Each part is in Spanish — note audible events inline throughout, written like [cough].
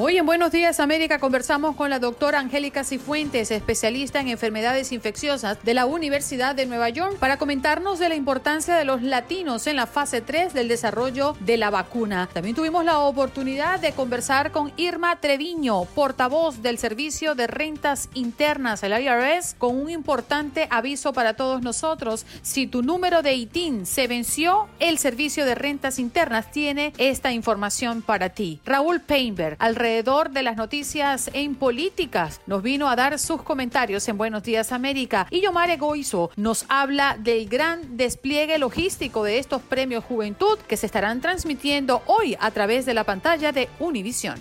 Hoy en Buenos Días América conversamos con la doctora Angélica Cifuentes, especialista en enfermedades infecciosas de la Universidad de Nueva York, para comentarnos de la importancia de los latinos en la fase 3 del desarrollo de la vacuna. También tuvimos la oportunidad de conversar con Irma Treviño, portavoz del Servicio de Rentas Internas, el IRS, con un importante aviso para todos nosotros. Si tu número de ITIN se venció, el Servicio de Rentas Internas tiene esta información para ti. Raúl Painberg, alrededor de las noticias en políticas, nos vino a dar sus comentarios en Buenos Días América. Y Yomare Goizo nos habla del gran despliegue logístico de estos premios Juventud que se estarán transmitiendo hoy a través de la pantalla de Univisión.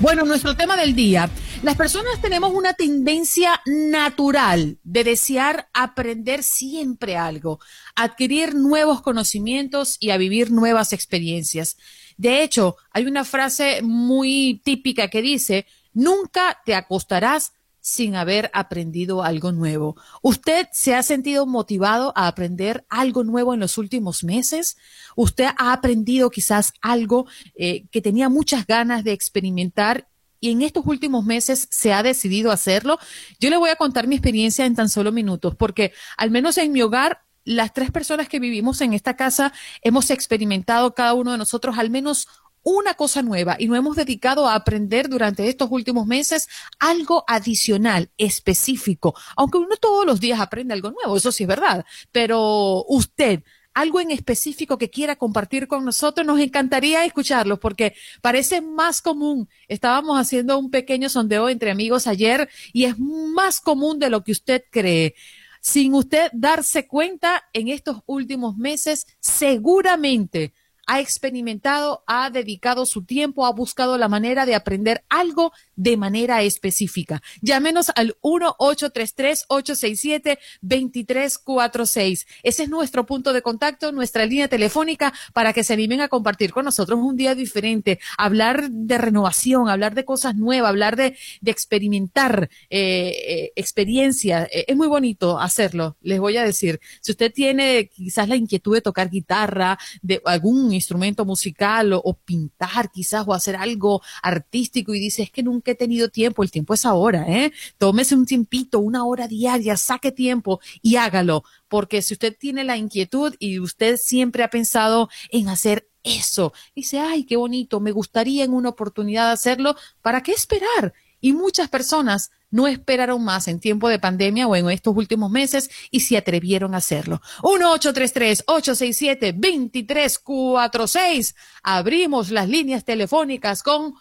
Bueno, nuestro tema del día. Las personas tenemos una tendencia natural de desear aprender siempre algo, adquirir nuevos conocimientos y a vivir nuevas experiencias. De hecho, hay una frase muy típica que dice, nunca te acostarás sin haber aprendido algo nuevo. ¿Usted se ha sentido motivado a aprender algo nuevo en los últimos meses? ¿Usted ha aprendido quizás algo eh, que tenía muchas ganas de experimentar y en estos últimos meses se ha decidido hacerlo? Yo le voy a contar mi experiencia en tan solo minutos, porque al menos en mi hogar las tres personas que vivimos en esta casa hemos experimentado cada uno de nosotros al menos una cosa nueva y nos hemos dedicado a aprender durante estos últimos meses algo adicional, específico, aunque uno todos los días aprende algo nuevo, eso sí es verdad, pero usted, algo en específico que quiera compartir con nosotros, nos encantaría escucharlo porque parece más común. Estábamos haciendo un pequeño sondeo entre amigos ayer y es más común de lo que usted cree. Sin usted darse cuenta, en estos últimos meses, seguramente ha experimentado, ha dedicado su tiempo, ha buscado la manera de aprender algo de manera específica. Llámenos al 1-833-867-2346. Ese es nuestro punto de contacto, nuestra línea telefónica para que se animen a compartir con nosotros un día diferente, hablar de renovación, hablar de cosas nuevas, hablar de, de experimentar eh, eh, experiencia. Eh, es muy bonito hacerlo, les voy a decir. Si usted tiene quizás la inquietud de tocar guitarra, de algún instrumento musical o, o pintar quizás o hacer algo artístico y dice, es que nunca he tenido tiempo, el tiempo es ahora, ¿eh? Tómese un tiempito, una hora diaria, saque tiempo y hágalo, porque si usted tiene la inquietud y usted siempre ha pensado en hacer eso, dice, ay, qué bonito, me gustaría en una oportunidad hacerlo, ¿para qué esperar? y muchas personas no esperaron más en tiempo de pandemia o en estos últimos meses y se atrevieron a hacerlo. 1-833-867-2346. Abrimos las líneas telefónicas con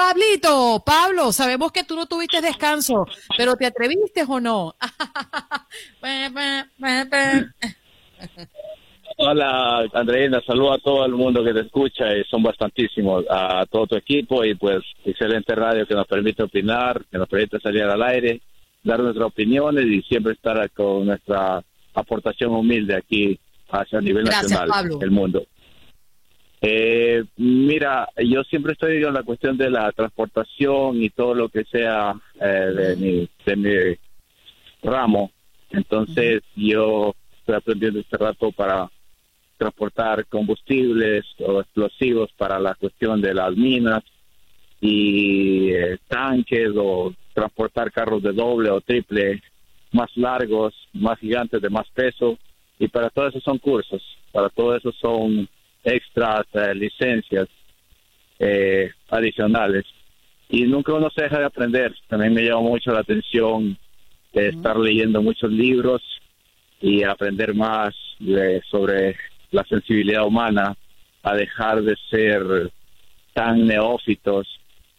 Pablito. Pablo, sabemos que tú no tuviste descanso, pero ¿te atreviste o no? [laughs] Hola, Andreina, saludo a todo el mundo que te escucha y son bastantísimos, a todo tu equipo y pues excelente radio que nos permite opinar, que nos permite salir al aire, dar nuestras opiniones y siempre estar con nuestra aportación humilde aquí hacia el nivel nacional del mundo. Eh, mira, yo siempre estoy en la cuestión de la transportación y todo lo que sea eh, de, mi, de mi ramo. Entonces, yo estoy aprendiendo este rato para transportar combustibles o explosivos para la cuestión de las minas y eh, tanques o transportar carros de doble o triple más largos, más gigantes, de más peso. Y para todo eso son cursos, para todo eso son extras, eh, licencias eh, adicionales. Y nunca uno se deja de aprender. También me llama mucho la atención de estar leyendo muchos libros y aprender más sobre la sensibilidad humana, a dejar de ser tan neófitos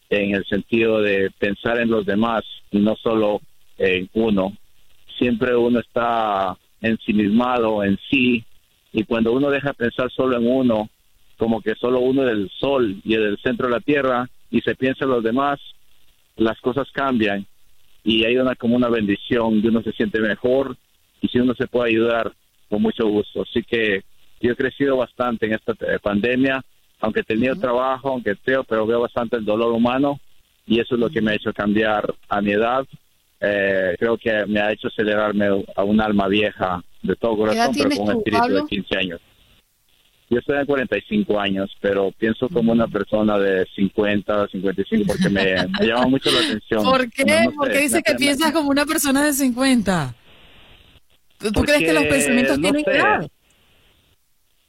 en el sentido de pensar en los demás y no solo en uno. Siempre uno está ensimismado en sí y cuando uno deja de pensar solo en uno, como que solo uno es del sol y es del centro de la tierra y se piensa en los demás, las cosas cambian y hay una como una bendición y uno se siente mejor y si uno se puede ayudar con mucho gusto. Así que yo he crecido bastante en esta eh, pandemia, aunque he tenido trabajo, aunque creo, pero veo bastante el dolor humano y eso es lo que me ha hecho cambiar a mi edad. Eh, creo que me ha hecho acelerarme a un alma vieja de todo corazón, pero con un espíritu de 15 años. Yo estoy en 45 años, pero pienso como una persona de 50, 55, porque [laughs] me, llama mucho la atención. ¿Por qué? porque dice que piensas como una persona de 50? ¿Tú crees que los pensamientos tienen que edad?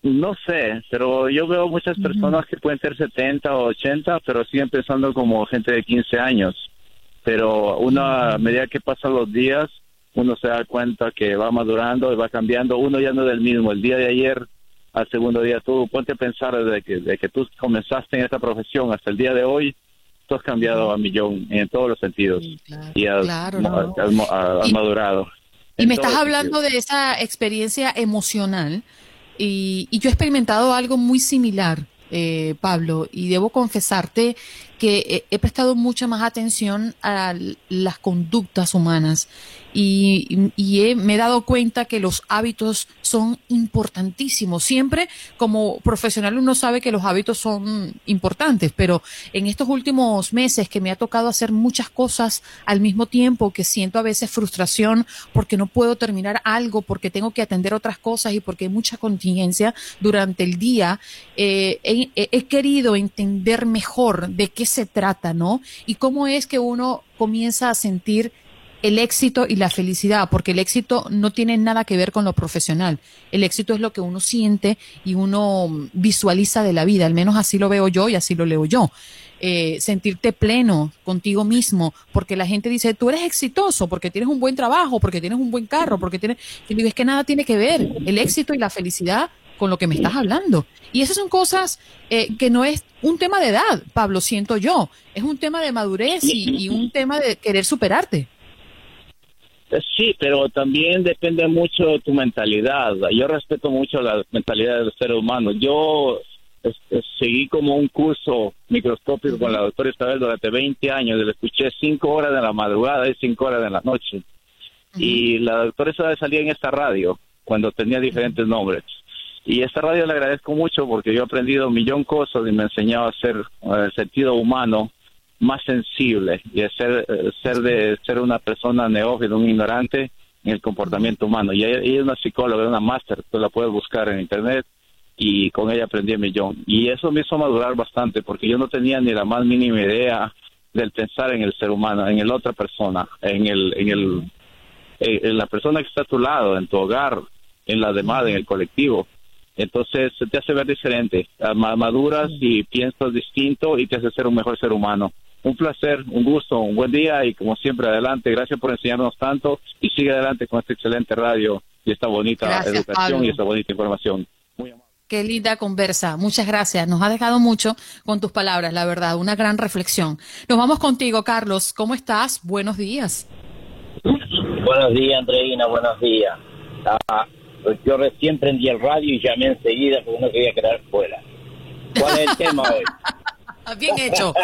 No sé, pero yo veo muchas personas que pueden ser 70 o 80, pero siguen pensando como gente de 15 años. Pero una a medida que pasan los días, uno se da cuenta que va madurando y va cambiando. Uno ya no es el mismo. El día de ayer al segundo día, tú ponte a pensar desde que, de que tú comenzaste en esta profesión hasta el día de hoy, tú has cambiado a millón en todos los sentidos y has, madurado. Y me estás hablando de esa experiencia emocional y, yo he experimentado algo muy similar, eh, Pablo, y debo confesarte que he, prestado mucha más atención a las conductas humanas y, me he dado cuenta que los hábitos son importantísimos. Siempre como profesional uno sabe que los hábitos son importantes, pero en estos últimos meses que me ha tocado hacer muchas cosas al mismo tiempo, que siento a veces frustración porque no puedo terminar algo, porque tengo que atender otras cosas y porque hay mucha contingencia durante el día, eh, he, he querido entender mejor de qué se trata, ¿no? Y cómo es que uno comienza a sentir el éxito y la felicidad, porque el éxito no tiene nada que ver con lo profesional. El éxito es lo que uno siente y uno visualiza de la vida, al menos así lo veo yo y así lo leo yo. Eh, sentirte pleno contigo mismo, porque la gente dice, tú eres exitoso, porque tienes un buen trabajo, porque tienes un buen carro, porque tienes... Y digo, es que nada tiene que ver. El éxito y la felicidad con lo que me estás hablando. Y esas son cosas eh, que no es un tema de edad, Pablo, siento yo. Es un tema de madurez y un tema de querer superarte. Eh, sí, pero también depende mucho de tu mentalidad. Yo respeto mucho la mentalidad del ser humano. Yo seguí como un curso microscópico con la doctora Isabel durante 20 años. Le escuché 5 horas de la madrugada y 5 horas de la noche. Y la doctora Isabel salía en esta radio cuando tenía diferentes nombres. Y esta radio le agradezco mucho porque yo he aprendido un millón de cosas y me ha enseñado a ser el sentido humano más sensible y ser, eh, ser de ser una persona neófita, un ignorante en el comportamiento humano. Y ella, es una psicóloga, una máster, tú la puedes buscar en internet y con ella aprendí un millón. Y eso me hizo madurar bastante porque yo no tenía ni la más mínima idea del pensar en el ser humano, en el otra persona, en el, en el, en la persona que está a tu lado, en tu hogar, en la demás, en el colectivo. Entonces te hace ver diferente, maduras y piensas distinto y te hace ser un mejor ser humano un placer, un gusto, un buen día y como siempre adelante. Gracias por enseñarnos tanto y sigue adelante con esta excelente radio y esta bonita Gracias, educación Pablo. y esta bonita información. Qué linda conversa. Muchas gracias. Nos ha dejado mucho con tus palabras, la verdad. Una gran reflexión. Nos vamos contigo, Carlos. ¿Cómo estás? Buenos días. Buenos días, Andreina, buenos días. Ah, yo recién prendí el radio y llamé enseguida porque no quería quedar fuera. ¿Cuál es el tema hoy? [laughs] Bien hecho.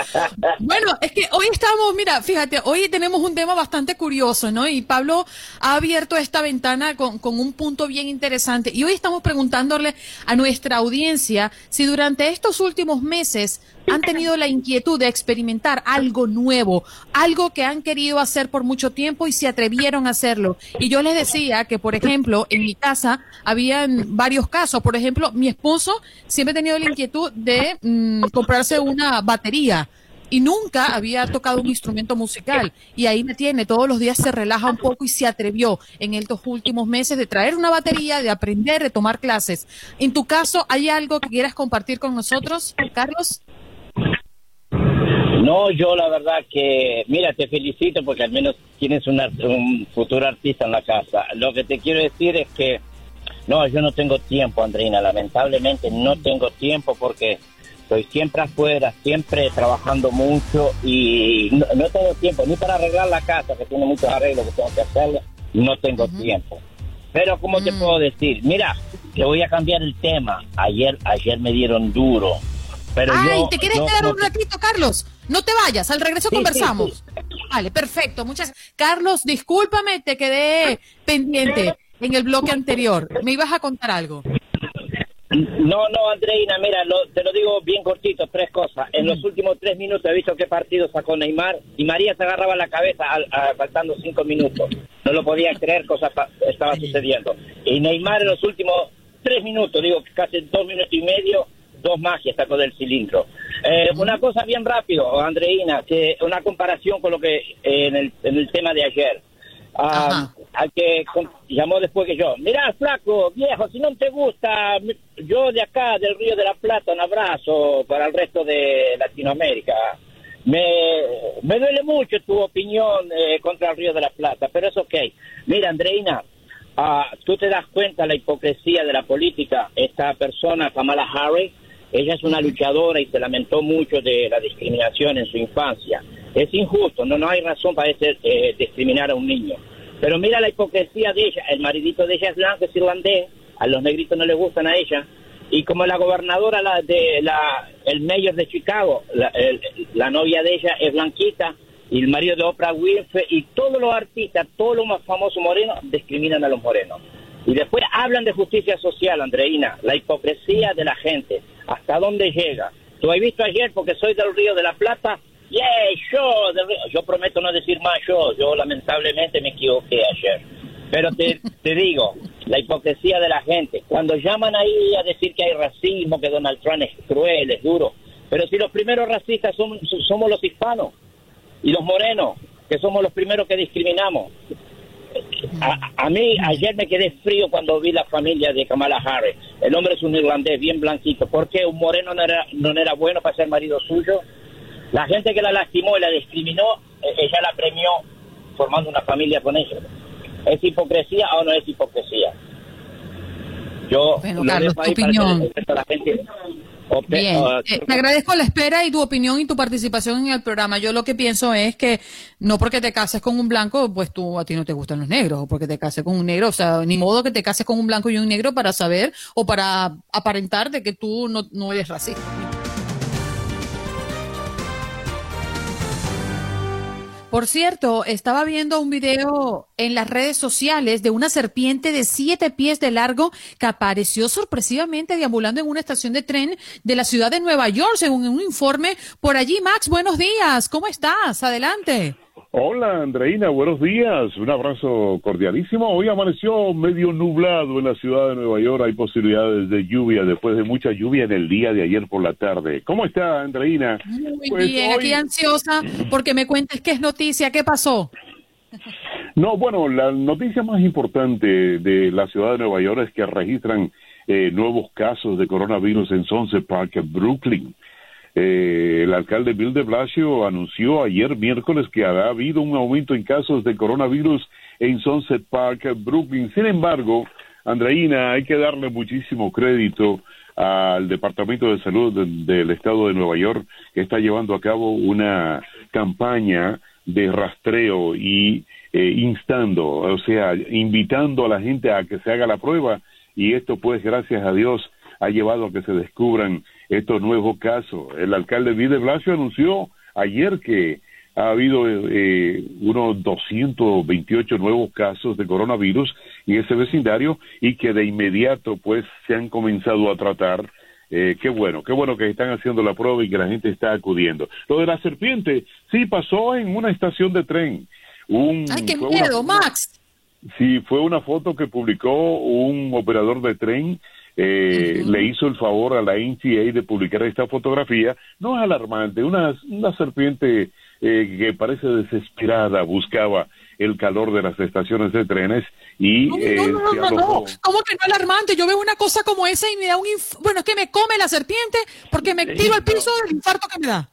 Bueno, es que hoy estamos, mira, fíjate, hoy tenemos un tema bastante curioso, ¿no? Y Pablo ha abierto esta ventana con, con un punto bien interesante. Y hoy estamos preguntándole a nuestra audiencia si durante estos últimos meses han tenido la inquietud de experimentar algo nuevo, algo que han querido hacer por mucho tiempo y se atrevieron a hacerlo. Y yo les decía que, por ejemplo, en mi casa habían varios casos. Por ejemplo, mi esposo siempre ha tenido la inquietud de mm, comprarse una batería y nunca había tocado un instrumento musical. Y ahí me tiene, todos los días se relaja un poco y se atrevió en estos últimos meses de traer una batería, de aprender, de tomar clases. En tu caso, ¿hay algo que quieras compartir con nosotros, Carlos? No, yo la verdad que, mira, te felicito porque al menos tienes un, futuro artista en la casa. Lo que te quiero decir es que, no, yo no tengo tiempo, Andreina, lamentablemente no tengo tiempo porque estoy siempre afuera, siempre trabajando mucho y no, no tengo tiempo ni para arreglar la casa, que tiene muchos arreglos que tengo que hacerle, no tengo tiempo. Pero, ¿cómo te puedo decir? Mira, te voy a cambiar el tema. Ayer, ayer me dieron duro. Pero Ay, yo- ¿te quieres yo quedar no un ratito, Carlos? No te vayas, al regreso Sí, conversamos. Vale, perfecto. Muchas Carlos, discúlpame, te quedé pendiente en el bloque anterior. Me ibas a contar algo. No, no, Andreina, mira, lo- te lo digo bien cortito, tres cosas. En los últimos tres minutos he visto qué partido sacó Neymar y María se agarraba la cabeza al- a- faltando cinco minutos. No lo podía creer, cosa pa- estaba sucediendo. Y Neymar en los últimos tres minutos, digo casi dos minutos y medio, dos magias sacó del cilindro. Eh, una cosa bien rápido, Andreina, que una comparación con lo que eh, en, el, en el tema de ayer. Al que llamó después que yo. Mira, flaco, viejo, si no te gusta, yo de acá, del Río de la Plata, un abrazo para el resto de Latinoamérica. Me, me duele mucho tu opinión eh, contra el Río de la Plata, pero es ok. Mira, Andreina, ah, tú te das cuenta la hipocresía de la política. Esta persona, Kamala Harris, ella es una luchadora y se lamentó mucho de la discriminación en su infancia. Es injusto, no, no hay razón para ese, eh, discriminar a un niño. Pero mira la hipocresía de ella. El maridito de ella es blanco, es irlandés. A los negritos no les gustan a ella. Y como la gobernadora la, de la, el mayor de Chicago, la, novia de ella es blanquita y el marido de Oprah Winfrey y todos los artistas, todos los más famosos morenos discriminan a los morenos. Y después hablan de justicia social, Andreina, la hipocresía de la gente, hasta dónde llega. Tú has visto ayer, porque soy del Río de la Plata, yeah, yo, yo prometo no decir más yo, yo lamentablemente me equivoqué ayer. Pero te, [laughs] te digo, la hipocresía de la gente, cuando llaman ahí a decir que hay racismo, que Donald Trump es cruel, es duro, pero si los primeros racistas somos, somos los hispanos y los morenos, que somos los primeros que discriminamos. A, a mí ayer me quedé frío cuando vi la familia de Kamala Harris. El hombre es un irlandés bien blanquito. ¿Por qué un moreno no era, no era bueno para ser marido suyo? La gente que la lastimó y la discriminó, eh, ella la premió formando una familia con ella. ¿Es hipocresía o no es hipocresía? Yo Bueno, lo Carlos, tu que opinión. la gente Bien, ah, eh, te agradezco la espera y tu opinión y tu participación en el programa. Yo lo que pienso es que no porque te cases con un blanco, pues tú a ti no te gustan los negros, o porque te cases con un negro, o sea, ni modo que te cases con un blanco y un negro para saber o para aparentar de que tú no, no eres racista. Por cierto, estaba viendo un video en las redes sociales de una serpiente de siete pies de largo que apareció sorpresivamente deambulando en una estación de tren de la ciudad de Nueva York, según un informe por allí. Max, buenos días. ¿Cómo estás? Adelante. Hola Andreina, buenos días. Un abrazo cordialísimo. Hoy amaneció medio nublado en la ciudad de Nueva York. Hay posibilidades de lluvia después de mucha lluvia en el día de ayer por la tarde. ¿Cómo está Andreina? Muy Pues bien, hoy- aquí ansiosa porque me cuentes qué es noticia, qué pasó. No, bueno, la noticia más importante de la ciudad de Nueva York es que registran eh, nuevos casos de coronavirus en Sunset Park, en Brooklyn. Eh, el alcalde Bill de Blasio anunció ayer miércoles que ha habido un aumento en casos de coronavirus en Sunset Park, Brooklyn. Sin embargo, Andreina, hay que darle muchísimo crédito al Departamento de Salud del Estado de Nueva York, que está llevando a cabo una campaña de rastreo y eh, instando, o sea, invitando a la gente a que se haga la prueba y esto pues gracias a Dios ha llevado a que se descubran estos nuevos casos. El alcalde Vide Blasio anunció ayer que ha habido eh, unos 228 nuevos casos de coronavirus en ese vecindario y que de inmediato pues se han comenzado a tratar. Eh, qué bueno, qué bueno que están haciendo la prueba y que la gente está acudiendo. Lo de la serpiente, sí pasó en una estación de tren. Un, ¡Ay, qué miedo, Max! Sí, fue una foto que publicó un operador de tren eh, le hizo el favor a la NTA de publicar esta fotografía. No es alarmante, una, una serpiente eh, que parece desesperada buscaba el calor de las estaciones de trenes y no, eh, no, no, no, no. ¿Cómo que no alarmante? Yo veo una cosa como esa y me da un inf- bueno, es que me come la serpiente porque me tiro al piso del infarto que me da.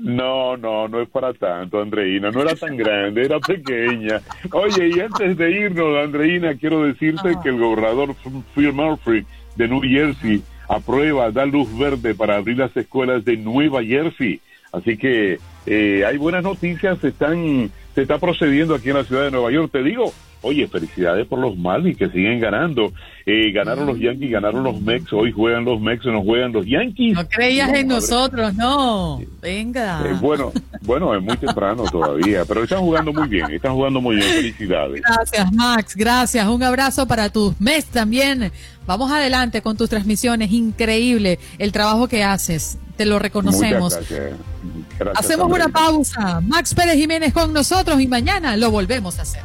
No, no, no es para tanto, Andreina. No era tan grande, era pequeña. Oye, y antes de irnos, Andreina, quiero decirte que el gobernador Phil Murphy de New Jersey aprueba, da luz verde para abrir las escuelas de Nueva Jersey. Así que eh, hay buenas noticias, están, se está procediendo aquí en la ciudad de Nueva York. Te digo, oye, felicidades por los Marlins que siguen ganando. Eh, ganaron los Yankees, ganaron los Mex, hoy juegan los Mex, nos juegan los Yankees. No creías en nosotros, no. Venga. Eh, bueno, bueno, es muy temprano [laughs] todavía, pero están jugando muy bien, están jugando muy bien. Felicidades. Gracias, Max. Gracias. Un abrazo para tus mes también. Vamos adelante con tus transmisiones. Increíble el trabajo que haces. Te lo reconocemos. Muchas gracias. Gracias, Hacemos una pausa. Max Pérez Jiménez con nosotros y mañana lo volvemos a hacer.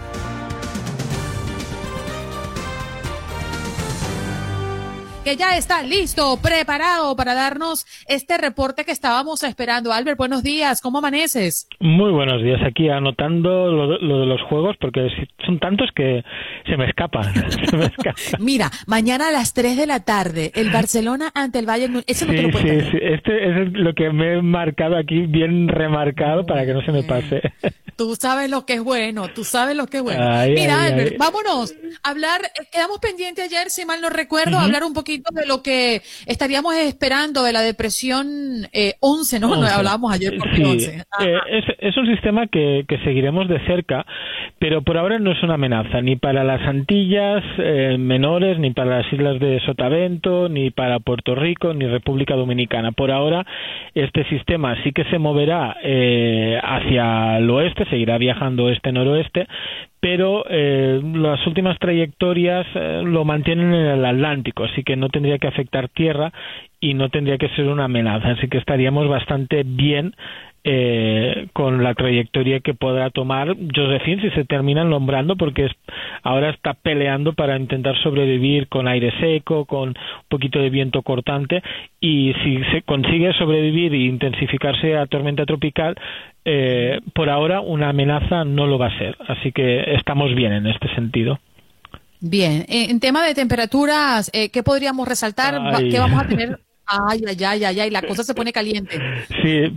Que ya está listo, preparado para darnos este reporte que estábamos esperando. Albert, buenos días. ¿Cómo amaneces? Muy buenos días. Aquí anotando lo, de- lo de los juegos porque son tantos que se me escapan. [laughs] Se me escapan. [laughs] Mira, mañana a las 3 de la tarde, el Barcelona ante el Bayern. Eso no te lo Sí, sí, sí. Este es lo que me he marcado aquí, bien remarcado para que no se me pase. [laughs] Tú sabes lo que es bueno, tú sabes lo que es bueno. Ay, Mira, ay, Albert, ay. vámonos hablar, eh, quedamos pendientes ayer, si mal no recuerdo, Ujú. hablar un poquito de lo que estaríamos esperando de la depresión eh, 11, ¿no? No, Once. hablábamos ayer por Sí, 11. eh, es, es un sistema que, que seguiremos de cerca, pero por ahora no es una amenaza ni para las Antillas eh, menores, ni para las islas de Sotavento, ni para Puerto Rico, ni República Dominicana. Por ahora este sistema sí que se moverá eh, hacia el oeste, seguirá viajando oeste-noroeste, pero eh, las últimas trayectorias eh, lo mantienen en el Atlántico, así que no tendría que afectar tierra y no tendría que ser una amenaza, así que estaríamos bastante bien eh, con la trayectoria que podrá tomar Josephine si se terminan nombrando porque es, ahora está peleando para intentar sobrevivir con aire seco, con un poquito de viento cortante y si se consigue sobrevivir e intensificarse a tormenta tropical eh, por ahora una amenaza no lo va a ser, así que estamos bien en este sentido. Bien, eh, en tema de temperaturas, eh, ¿qué podríamos resaltar? Ay. ¿Qué vamos a tener? Ay, ay, ay, ay, ay, la cosa se pone caliente. Sí,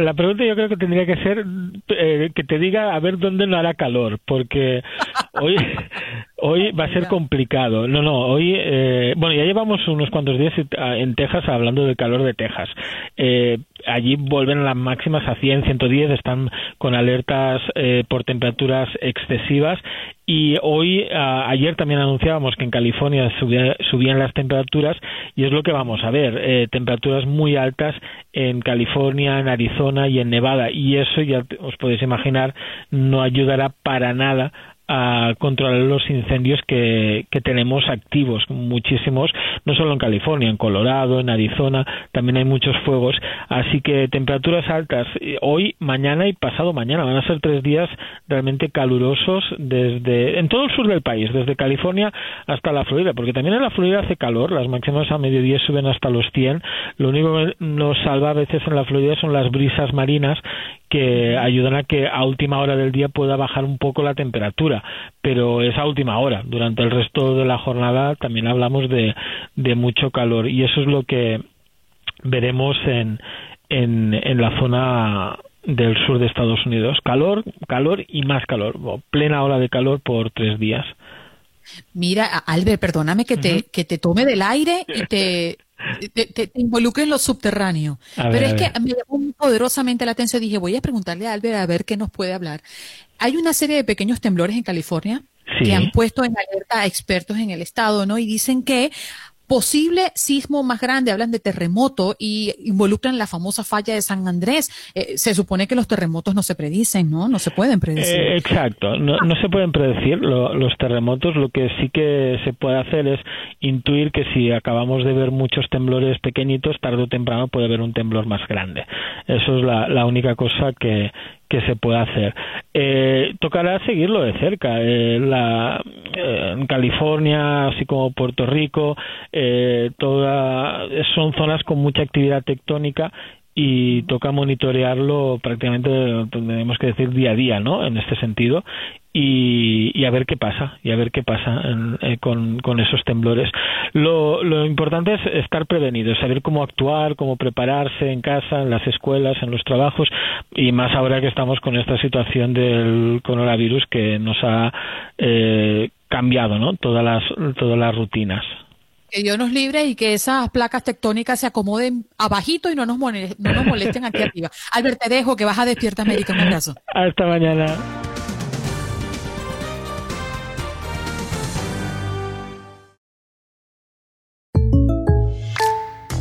la pregunta yo creo que tendría que ser eh, que te diga a ver dónde no hará calor, porque hoy hoy va a ser complicado. No, no, hoy, eh, bueno, ya llevamos unos cuantos días en Texas hablando del calor de Texas. Eh, allí vuelven las máximas a 100, 110, están con alertas eh, por temperaturas excesivas y hoy, a- ayer también anunciábamos que en California subía- subían las temperaturas y es lo que vamos a ver, eh, temperaturas muy altas en California, en Arizona y en Nevada y eso ya os podéis imaginar no ayudará para nada a controlar los incendios que, que tenemos activos, muchísimos, no solo en California, en Colorado, en Arizona, también hay muchos fuegos, así que temperaturas altas eh, hoy, mañana y pasado mañana, van a ser tres días realmente calurosos desde, en todo el sur del país, desde California hasta la Florida, porque también en la Florida hace calor, las máximas a mediodía suben hasta los 100, lo único que nos salva a veces en la Florida son las brisas marinas que ayudan a que a última hora del día pueda bajar un poco la temperatura, pero es a última hora. Durante el resto de la jornada también hablamos de, de mucho calor y eso es lo que veremos en, en, en la zona del sur de Estados Unidos. Calor, calor y más calor. Plena ola de calor por tres días. Mira, Albert, perdóname que te, que te tome del aire y te, [laughs] te, involucre en lo subterráneo. Pero es que me llamó poderosamente la atención. Dije, voy a preguntarle a Albert a ver qué nos puede hablar. Hay una serie de pequeños temblores en California que han puesto en alerta a expertos en el estado, ¿no? Y dicen que posible sismo más grande, hablan de terremoto y involucran la famosa falla de San Andrés. Eh, se supone que los terremotos no se predicen, ¿no? No se pueden predecir. Eh, exacto, no, no, se pueden predecir los terremotos. Lo que sí que se puede hacer es intuir que si acabamos de ver muchos temblores pequeñitos, tarde o temprano puede haber un temblor más grande. Eso es la, la única cosa que, que se puede hacer. Eh, tocará seguirlo de cerca. Eh, la, eh, en California, así como Puerto Rico, eh, toda, son zonas con mucha actividad tectónica y toca monitorearlo prácticamente, tenemos que decir, día a día, ¿no? En este sentido. Y, y a ver qué pasa, y a ver qué pasa eh, con, con, esos temblores. Lo, lo importante es estar prevenidos, saber cómo actuar, cómo prepararse en casa, en las escuelas, en los trabajos, y más ahora que estamos con esta situación del coronavirus que nos ha eh, cambiado, ¿no? Todas las, todas las rutinas. Que Dios nos libre y que esas placas tectónicas se acomoden abajito y no nos, molesten, no nos molesten aquí [laughs] arriba. Albert, te dejo que vas a Despierta América. Un abrazo. Hasta mañana.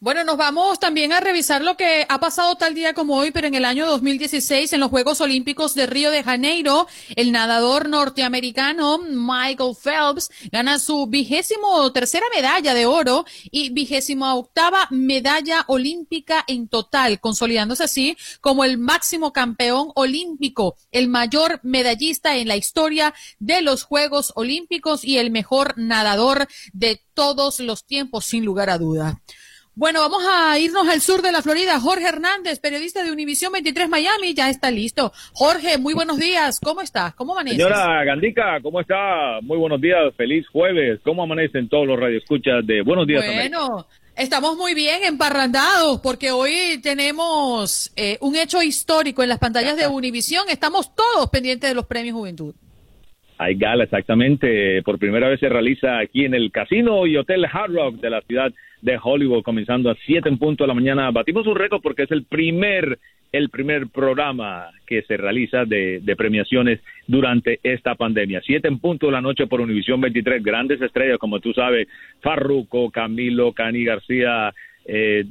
Bueno, nos vamos también a revisar lo que ha pasado tal día como hoy, pero en el año 2016 en los Juegos Olímpicos de Río de Janeiro, el nadador norteamericano Michael Phelps gana su vigésimo tercera medalla de oro y vigésimo octava medalla olímpica en total, consolidándose así como el máximo campeón olímpico, el mayor medallista en la historia de los Juegos Olímpicos y el mejor nadador de todos los tiempos, sin lugar a duda. Bueno, vamos a irnos al sur de la Florida. Jorge Hernández, periodista de Univisión 23 Miami, ya está listo. Jorge, muy buenos días. ¿Cómo estás? ¿Cómo amaneces? Señora Gandica, ¿cómo está? Muy buenos días. Feliz jueves. ¿Cómo amanecen todos los radioescuchas de Buenos Días Bueno, estamos muy bien emparrandados porque hoy tenemos eh, un hecho histórico en las pantallas de Univisión. Estamos todos pendientes de los premios Juventud. Hay gala, exactamente. Por primera vez se realiza aquí en el Casino y Hotel Hard Rock de la ciudad de Hollywood, comenzando a 7 en punto de la mañana. Batimos un récord porque es el primer, el primer programa que se realiza de, de premiaciones durante esta pandemia. 7 en punto de la noche por Univisión 23. Grandes estrellas, como tú sabes, Farruco, Camilo, Cani García, eh,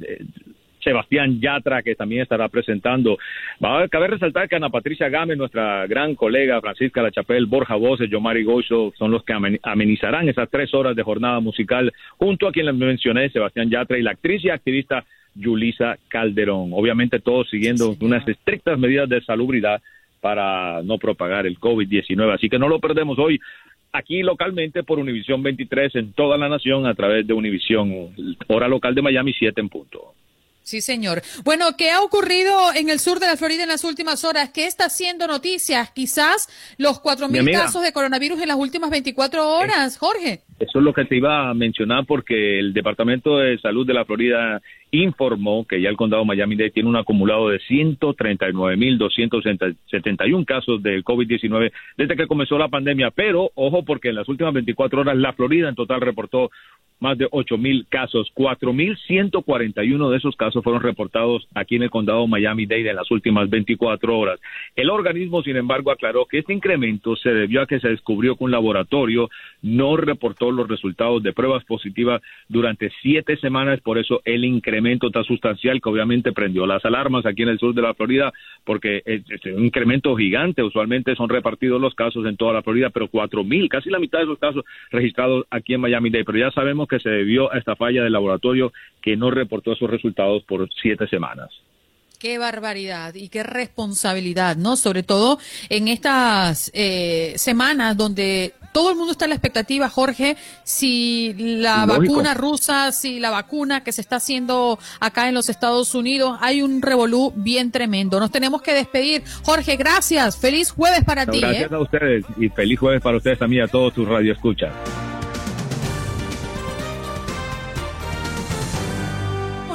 Sebastián Yatra, que también estará presentando. Va a caber resaltar que Ana Patricia Gámez, nuestra gran colega Francisca Lachapel, Borja Voces, Yomari Gocho, son los que amenizarán esas tres horas de jornada musical, junto a quien les mencioné, Sebastián Yatra, y la actriz y activista Yulisa Calderón. Obviamente todos siguiendo unas estrictas medidas de salubridad para no propagar el COVID-19. Así que no lo perdemos hoy aquí localmente por Univisión 23 en toda la nación a través de Univisión, hora local de Miami 7 en punto. Sí, señor. Bueno, ¿qué ha ocurrido en el sur de la Florida en las últimas horas? ¿Qué está haciendo noticias? Quizás los 4.000 casos de coronavirus en las últimas 24 horas, Jorge. Eso es lo que te iba a mencionar porque el Departamento de Salud de la Florida informó que ya el condado Miami-Dade tiene un acumulado de 139.271 casos de COVID-19 desde que comenzó la pandemia. Pero, ojo, porque en las últimas 24 horas la Florida en total reportó más de 8.000 casos. 4.141 de esos casos fueron reportados aquí en el condado Miami-Dade en las últimas 24 horas. El organismo, sin embargo, aclaró que este incremento se debió a que se descubrió que un laboratorio no reportó los resultados de pruebas positivas durante siete semanas, por eso el incremento tan sustancial que obviamente prendió las alarmas aquí en el sur de la Florida, porque es, un incremento gigante, usualmente son repartidos los casos en toda la Florida, pero cuatro mil, casi la mitad de esos casos registrados aquí en Miami-Dade, pero ya sabemos que se debió a esta falla del laboratorio que no reportó esos resultados por siete semanas. Qué barbaridad y qué responsabilidad, ¿no? Sobre todo en estas eh, semanas donde todo el mundo está en la expectativa, Jorge, si la vacuna rusa, si la vacuna que se está haciendo acá en los Estados Unidos, hay un revolú bien tremendo. Nos tenemos que despedir. Jorge, gracias. Feliz jueves para ti. Gracias ¿eh? a ustedes y feliz jueves para ustedes también, a todos tus radioescuchas.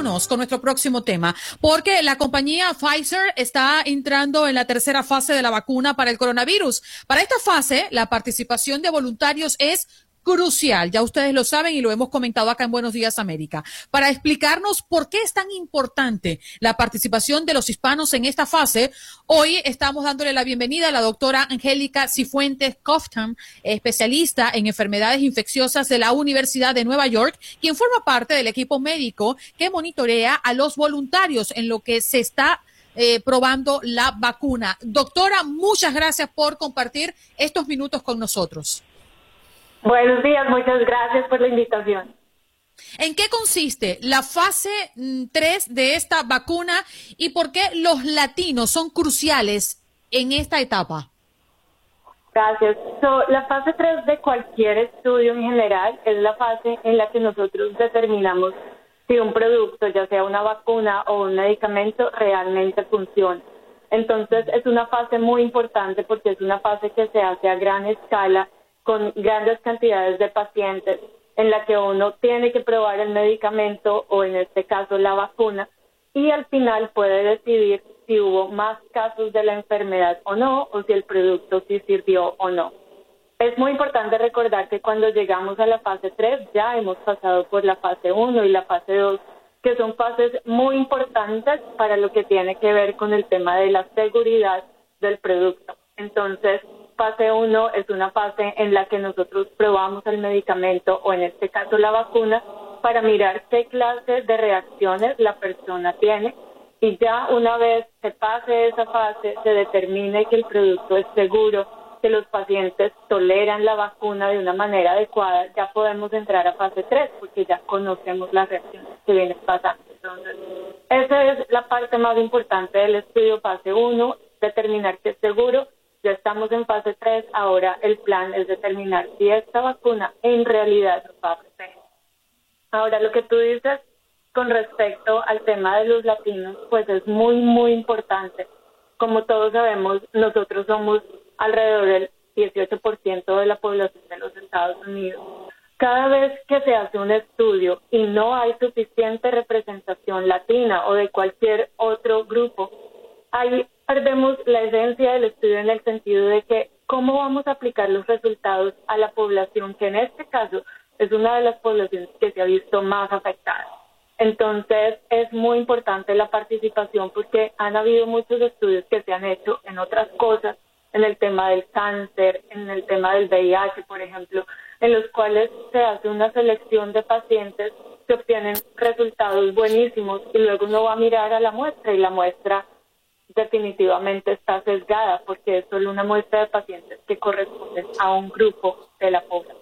Con nuestro próximo tema, porque la compañía Pfizer está entrando en la tercera fase de la vacuna para el coronavirus. Para esta fase, la participación de voluntarios es crucial. Ya ustedes lo saben y lo hemos comentado acá en Buenos Días América. Para explicarnos por qué es tan importante la participación de los hispanos en esta fase, hoy estamos dándole la bienvenida a la doctora Angélica Cifuentes Coftam, especialista en enfermedades infecciosas de la Universidad de Nueva York, quien forma parte del equipo médico que monitorea a los voluntarios en lo que se está eh, probando la vacuna. Doctora, muchas gracias por compartir estos minutos con nosotros. Buenos días, muchas gracias por la invitación. ¿En qué consiste la fase 3 mm, de esta vacuna y por qué los latinos son cruciales en esta etapa? Gracias. la fase 3 de cualquier estudio en general es la fase en la que nosotros determinamos si un producto, ya sea una vacuna o un medicamento, realmente funciona. Entonces es una fase muy importante porque es una fase que se hace a gran escala con grandes cantidades de pacientes en la que uno tiene que probar el medicamento o en este caso la vacuna y al final puede decidir si hubo más casos de la enfermedad o no o si el producto sí sirvió o no. Es muy importante recordar que cuando llegamos a la fase 3 ya hemos pasado por la fase 1 y la fase 2, que son fases muy importantes para lo que tiene que ver con el tema de la seguridad del producto. Entonces, fase 1 es una fase en la que nosotros probamos el medicamento o en este caso la vacuna para mirar qué clase de reacciones la persona tiene y ya una vez se pase esa fase se determine que el producto es seguro, que los pacientes toleran la vacuna de una manera adecuada, ya podemos entrar a fase 3 porque ya conocemos las reacciones que vienen pasando. Entonces, esa es la parte más importante del estudio fase 1, determinar que es seguro ya estamos en fase 3, ahora el plan es determinar si esta vacuna en realidad nos va a proteger. Ahora, lo que tú dices con respecto al tema de los latinos, pues es muy, muy importante. Como todos sabemos, nosotros somos alrededor del 18% de la población de los Estados Unidos. Cada vez que se hace un estudio y no hay suficiente representación latina o de cualquier otro grupo, hay perdemos la esencia del estudio en el sentido de que cómo vamos a aplicar los resultados a la población que en este caso es una de las poblaciones que se ha visto más afectada. Entonces es muy importante la participación porque han habido muchos estudios que se han hecho en otras cosas, en el tema del cáncer, en el tema del VIH, por ejemplo, en los cuales se hace una selección de pacientes que obtienen resultados buenísimos y luego uno va a mirar a la muestra y la muestra definitivamente está sesgada porque es solo una muestra de pacientes que corresponden a un grupo de la población.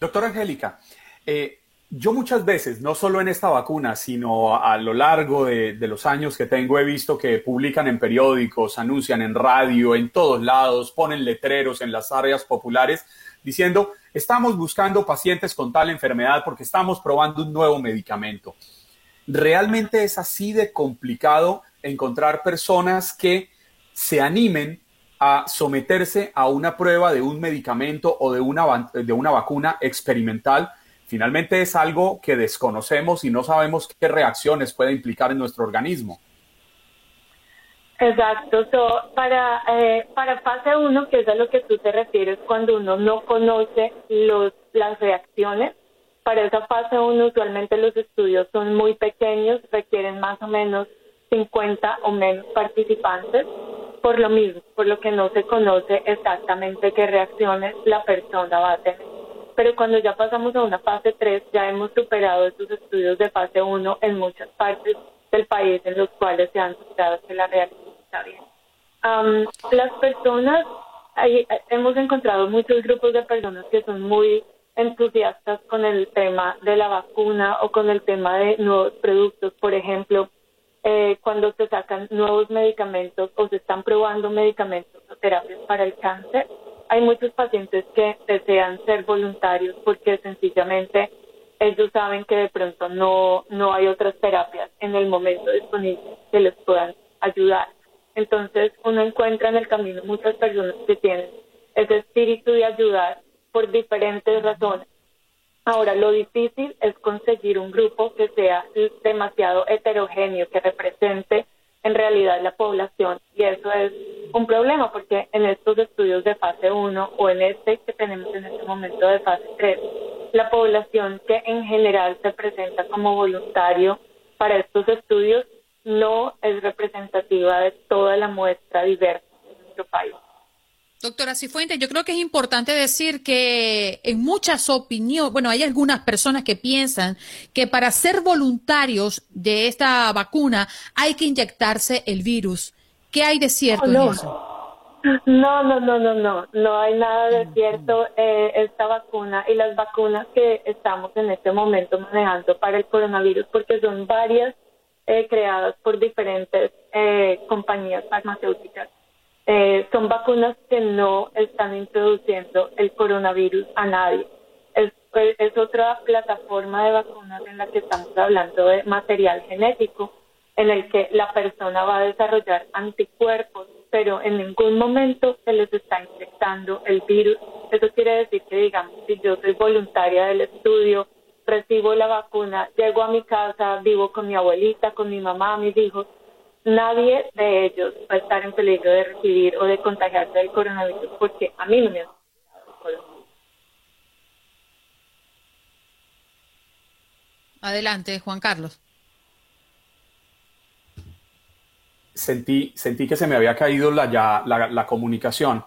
Doctora Angélica, eh, yo muchas veces, no solo en esta vacuna, sino a lo largo de, de, los años que tengo, he visto que publican en periódicos, anuncian en radio, en todos lados, ponen letreros en las áreas populares diciendo, estamos buscando pacientes con tal enfermedad porque estamos probando un nuevo medicamento. ¿Realmente es así de complicado encontrar personas que se animen a someterse a una prueba de un medicamento o de una, de una vacuna experimental. Finalmente es algo que desconocemos y no sabemos qué reacciones puede implicar en nuestro organismo. Exacto. para, eh, para fase 1, que es a lo que tú te refieres, cuando uno no conoce los, las reacciones, para esa fase 1 usualmente los estudios son muy pequeños, requieren más o menos 50 o menos participantes, por lo mismo, por lo que no se conoce exactamente qué reacciones la persona va a tener. pero cuando ya pasamos a una fase 3 ya hemos superado estos estudios de fase 1 en muchas partes del país en los cuales se han superado que la realidad está bien. las personas, hemos encontrado muchos grupos de personas que son muy entusiastas con el tema de la vacuna o con el tema de nuevos productos. Por ejemplo, eh, cuando se sacan nuevos medicamentos o se están probando medicamentos o terapias para el cáncer, hay muchos pacientes que desean ser voluntarios porque sencillamente ellos saben que de pronto no, no hay otras terapias en el momento disponible que les puedan ayudar. Entonces uno encuentra en el camino muchas personas que tienen ese espíritu de ayudar por diferentes razones. Ahora, lo difícil es conseguir un grupo que sea demasiado heterogéneo, que represente en realidad la población. Y eso es un problema porque en estos estudios de fase 1 o en este que tenemos en este momento de fase 3, la población que en general se presenta como voluntario para estos estudios no es representativa de toda la muestra diversa de nuestro país. Doctora Cifuentes, yo creo que es importante decir que en muchas opiniones, bueno, hay algunas personas que piensan que para ser voluntarios de esta vacuna hay que inyectarse el virus. ¿Qué hay de cierto no, en eso? No, no, no, no, no, no hay nada de cierto. Eh, esta vacuna y las vacunas que estamos en este momento manejando para el coronavirus, porque son varias eh, creadas por diferentes eh, compañías farmacéuticas eh, son vacunas que no están introduciendo el coronavirus a nadie. Es, es otra plataforma de vacunas en la que estamos hablando de material genético, en el que la persona va a desarrollar anticuerpos, pero en ningún momento se les está infectando el virus. Eso quiere decir que, digamos, si yo soy voluntaria del estudio, recibo la vacuna, llego a mi casa, vivo con mi abuelita, con mi mamá, mis hijos, nadie de ellos va a estar en peligro de recibir o de contagiarse del coronavirus porque a mí no me ha Adelante, Juan Carlos. Sentí, sentí que se me había caído la, ya, la, comunicación.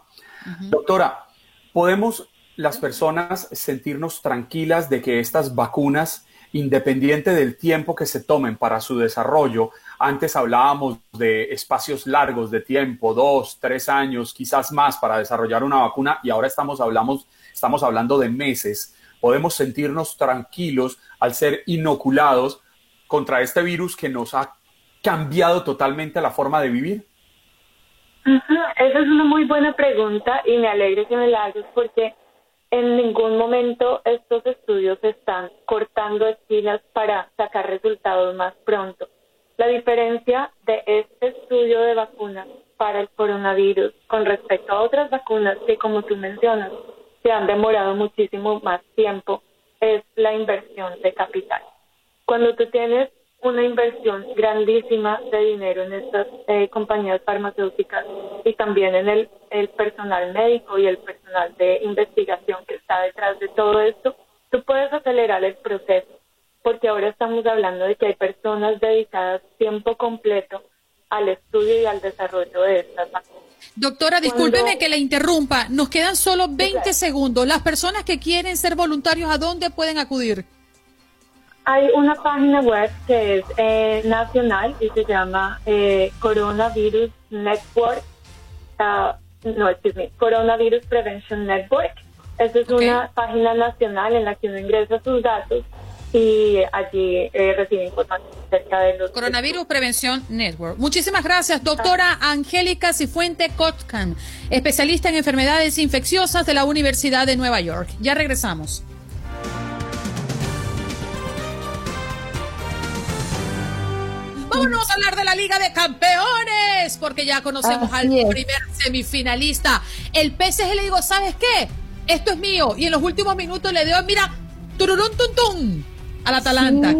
Doctora, ¿podemos las personas sentirnos tranquilas de que estas vacunas, independiente del tiempo que se tomen para su desarrollo, antes hablábamos de espacios largos de tiempo, dos, tres años, quizás más para desarrollar una vacuna y ahora estamos, hablamos, estamos hablando de meses. Podemos sentirnos tranquilos al ser inoculados contra este virus que nos ha cambiado totalmente la forma de vivir. Esa es una muy buena pregunta y me alegra que me la hagas porque en ningún momento estos estudios están cortando esquinas para sacar resultados más pronto. La diferencia de este estudio de vacunas para el coronavirus con respecto a otras vacunas que, como tú mencionas, se han demorado muchísimo más tiempo es la inversión de capital. Cuando tú tienes una inversión grandísima de dinero en estas eh, compañías farmacéuticas y también en el, el personal médico y el personal de investigación que está detrás de todo esto, tú puedes acelerar el proceso porque ahora estamos hablando de que hay personas dedicadas tiempo completo al estudio y al desarrollo de estas vacunas. Doctora, discúlpeme que le interrumpa. Nos quedan solo 20 segundos. Las personas que quieren ser voluntarios, ¿a dónde pueden acudir? Hay una página web que es eh, nacional y se llama eh, Coronavirus Network. Uh, no, excuse Coronavirus Prevention Network. Esa es una página nacional en la que uno ingresa sus datos y allí eh, información acerca de los... Coronavirus Prevención Network. Muchísimas gracias, doctora Angélica Cifuente Kotkan, especialista en enfermedades infecciosas de la Universidad de Nueva York. Ya regresamos. Vámonos a hablar de la Liga de Campeones, porque ya conocemos al primer semifinalista. El PSG le digo, ¿sabes qué? Esto es mío. Y en los últimos minutos le dio, mira, tururún tum al Atalanta.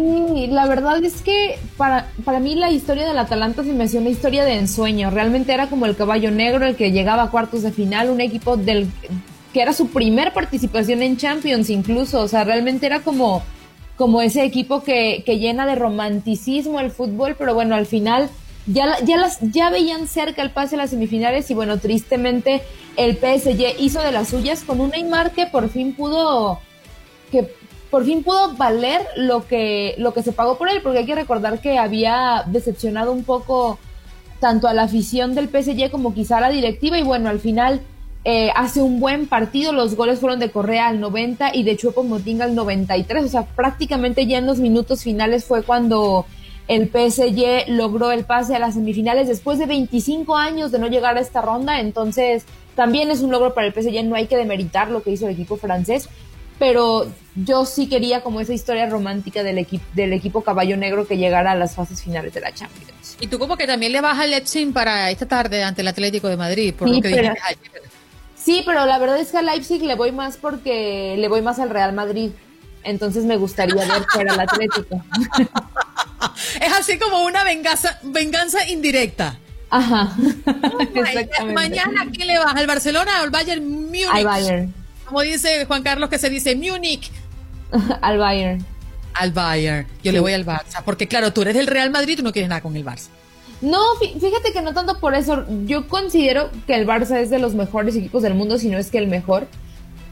La verdad es que para, para mí la historia del Atalanta se me hacía una historia de ensueño. Realmente era como el caballo negro, el que llegaba a cuartos de final, un equipo del que era su primer participación en Champions incluso. O sea, realmente era como, como ese equipo que, que llena de romanticismo el fútbol, pero bueno, al final ya, ya, las, ya veían cerca el pase a las semifinales y bueno, tristemente el PSG hizo de las suyas con un Neymar que por fin pudo que por fin pudo valer lo que, lo que se pagó por él, porque hay que recordar que había decepcionado un poco tanto a la afición del PSG como quizá a la directiva y bueno, al final eh, hace un buen partido, los goles fueron de Correa al 90 y de Chuepo Motinga al 93, o sea, prácticamente ya en los minutos finales fue cuando el PSG logró el pase a las semifinales después de 25 años de no llegar a esta ronda, entonces también es un logro para el PSG, no hay que demeritar lo que hizo el equipo francés, pero yo sí quería como esa historia romántica del, equipo del equipo caballo negro que llegara a las fases finales de la Champions. Y tú como que también le vas al Leipzig para esta tarde ante el Atlético de Madrid, por lo que pero, Sí, pero la verdad es que a Leipzig le voy más porque le voy más al Real Madrid. Entonces me gustaría ver fuera al Atlético. [laughs] es así como una venganza, venganza indirecta. Ajá. [laughs] mañana, ¿quién le vas? ¿Al Barcelona o al Bayern Múnich? Al Bayern. Como dice Juan Carlos, que se dice Múnich. [laughs] al Bayern. Al Bayern. Yo le voy al Barça. Porque, claro, tú eres del Real Madrid, tú no quieres nada con el Barça. No, fíjate que no tanto por eso. Yo considero que el Barça es de los mejores equipos del mundo, si no es que el mejor.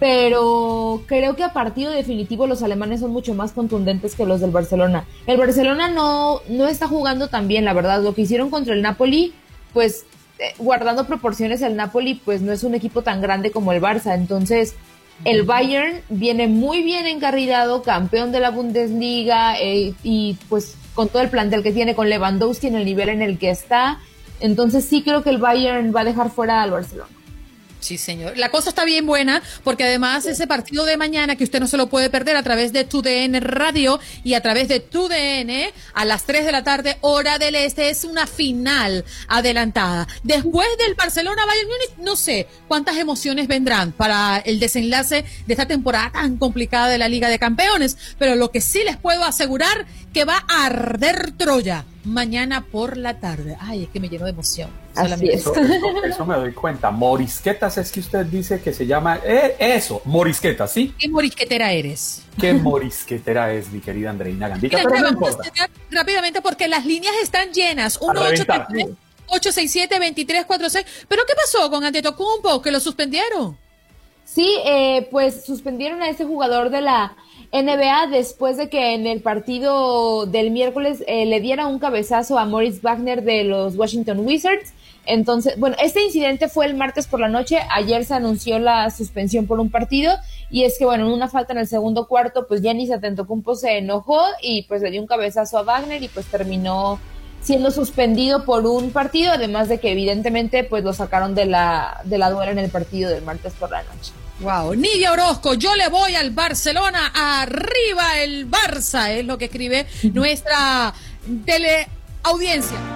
Pero creo que a partido definitivo los alemanes son mucho más contundentes que los del Barcelona. El Barcelona no, no está jugando tan bien, la verdad. Lo que hicieron contra el Napoli, pues eh, guardando proporciones, el Napoli pues no es un equipo tan grande como el Barça. Entonces, el Bayern viene muy bien encarrilado, campeón de la Bundesliga eh, y pues con todo el plantel que tiene, con Lewandowski en el nivel en el que está. Entonces sí creo que el Bayern va a dejar fuera al Barcelona. Sí, señor. La cosa está bien buena porque además ese partido de mañana que usted no se lo puede perder a través de TUDN Radio y a través de TUDN a las 3 de la tarde, hora del este, es una final adelantada. Después del Barcelona Bayern Múnich, no sé cuántas emociones vendrán para el desenlace de esta temporada tan complicada de la Liga de Campeones, pero lo que sí les puedo asegurar que va a arder Troya mañana por la tarde. Ay, es que me lleno de emoción. Así es. Eso, me doy cuenta. Morisquetas es que usted dice que se llama eh, eso, morisquetas, ¿sí? ¿Qué morisquetera eres? ¿Qué morisquetera es, mi querida Andreina Gandica? Pero no importa. Rápidamente, porque las líneas están llenas. 1 867-2346. ¿Pero qué pasó con Antetokounmpo? ¿Que lo suspendieron? Sí, eh, pues suspendieron a ese jugador de la NBA después de que en el partido del miércoles eh, le diera un cabezazo a Morris Wagner de los Washington Wizards. Entonces, bueno, este incidente fue el martes por la noche. Ayer se anunció la suspensión por un partido. Y es que, bueno, en una falta en el segundo cuarto, pues Giannis Atentocumpo se enojó y pues le dio un cabezazo a Wagner y pues terminó siendo suspendido por un partido. Además de que, evidentemente, pues lo sacaron de la, de la duela en el partido del martes por la noche. Wow, Nidia Orozco, yo le voy al Barcelona, arriba el Barça, es lo que escribe [laughs] nuestra teleaudiencia.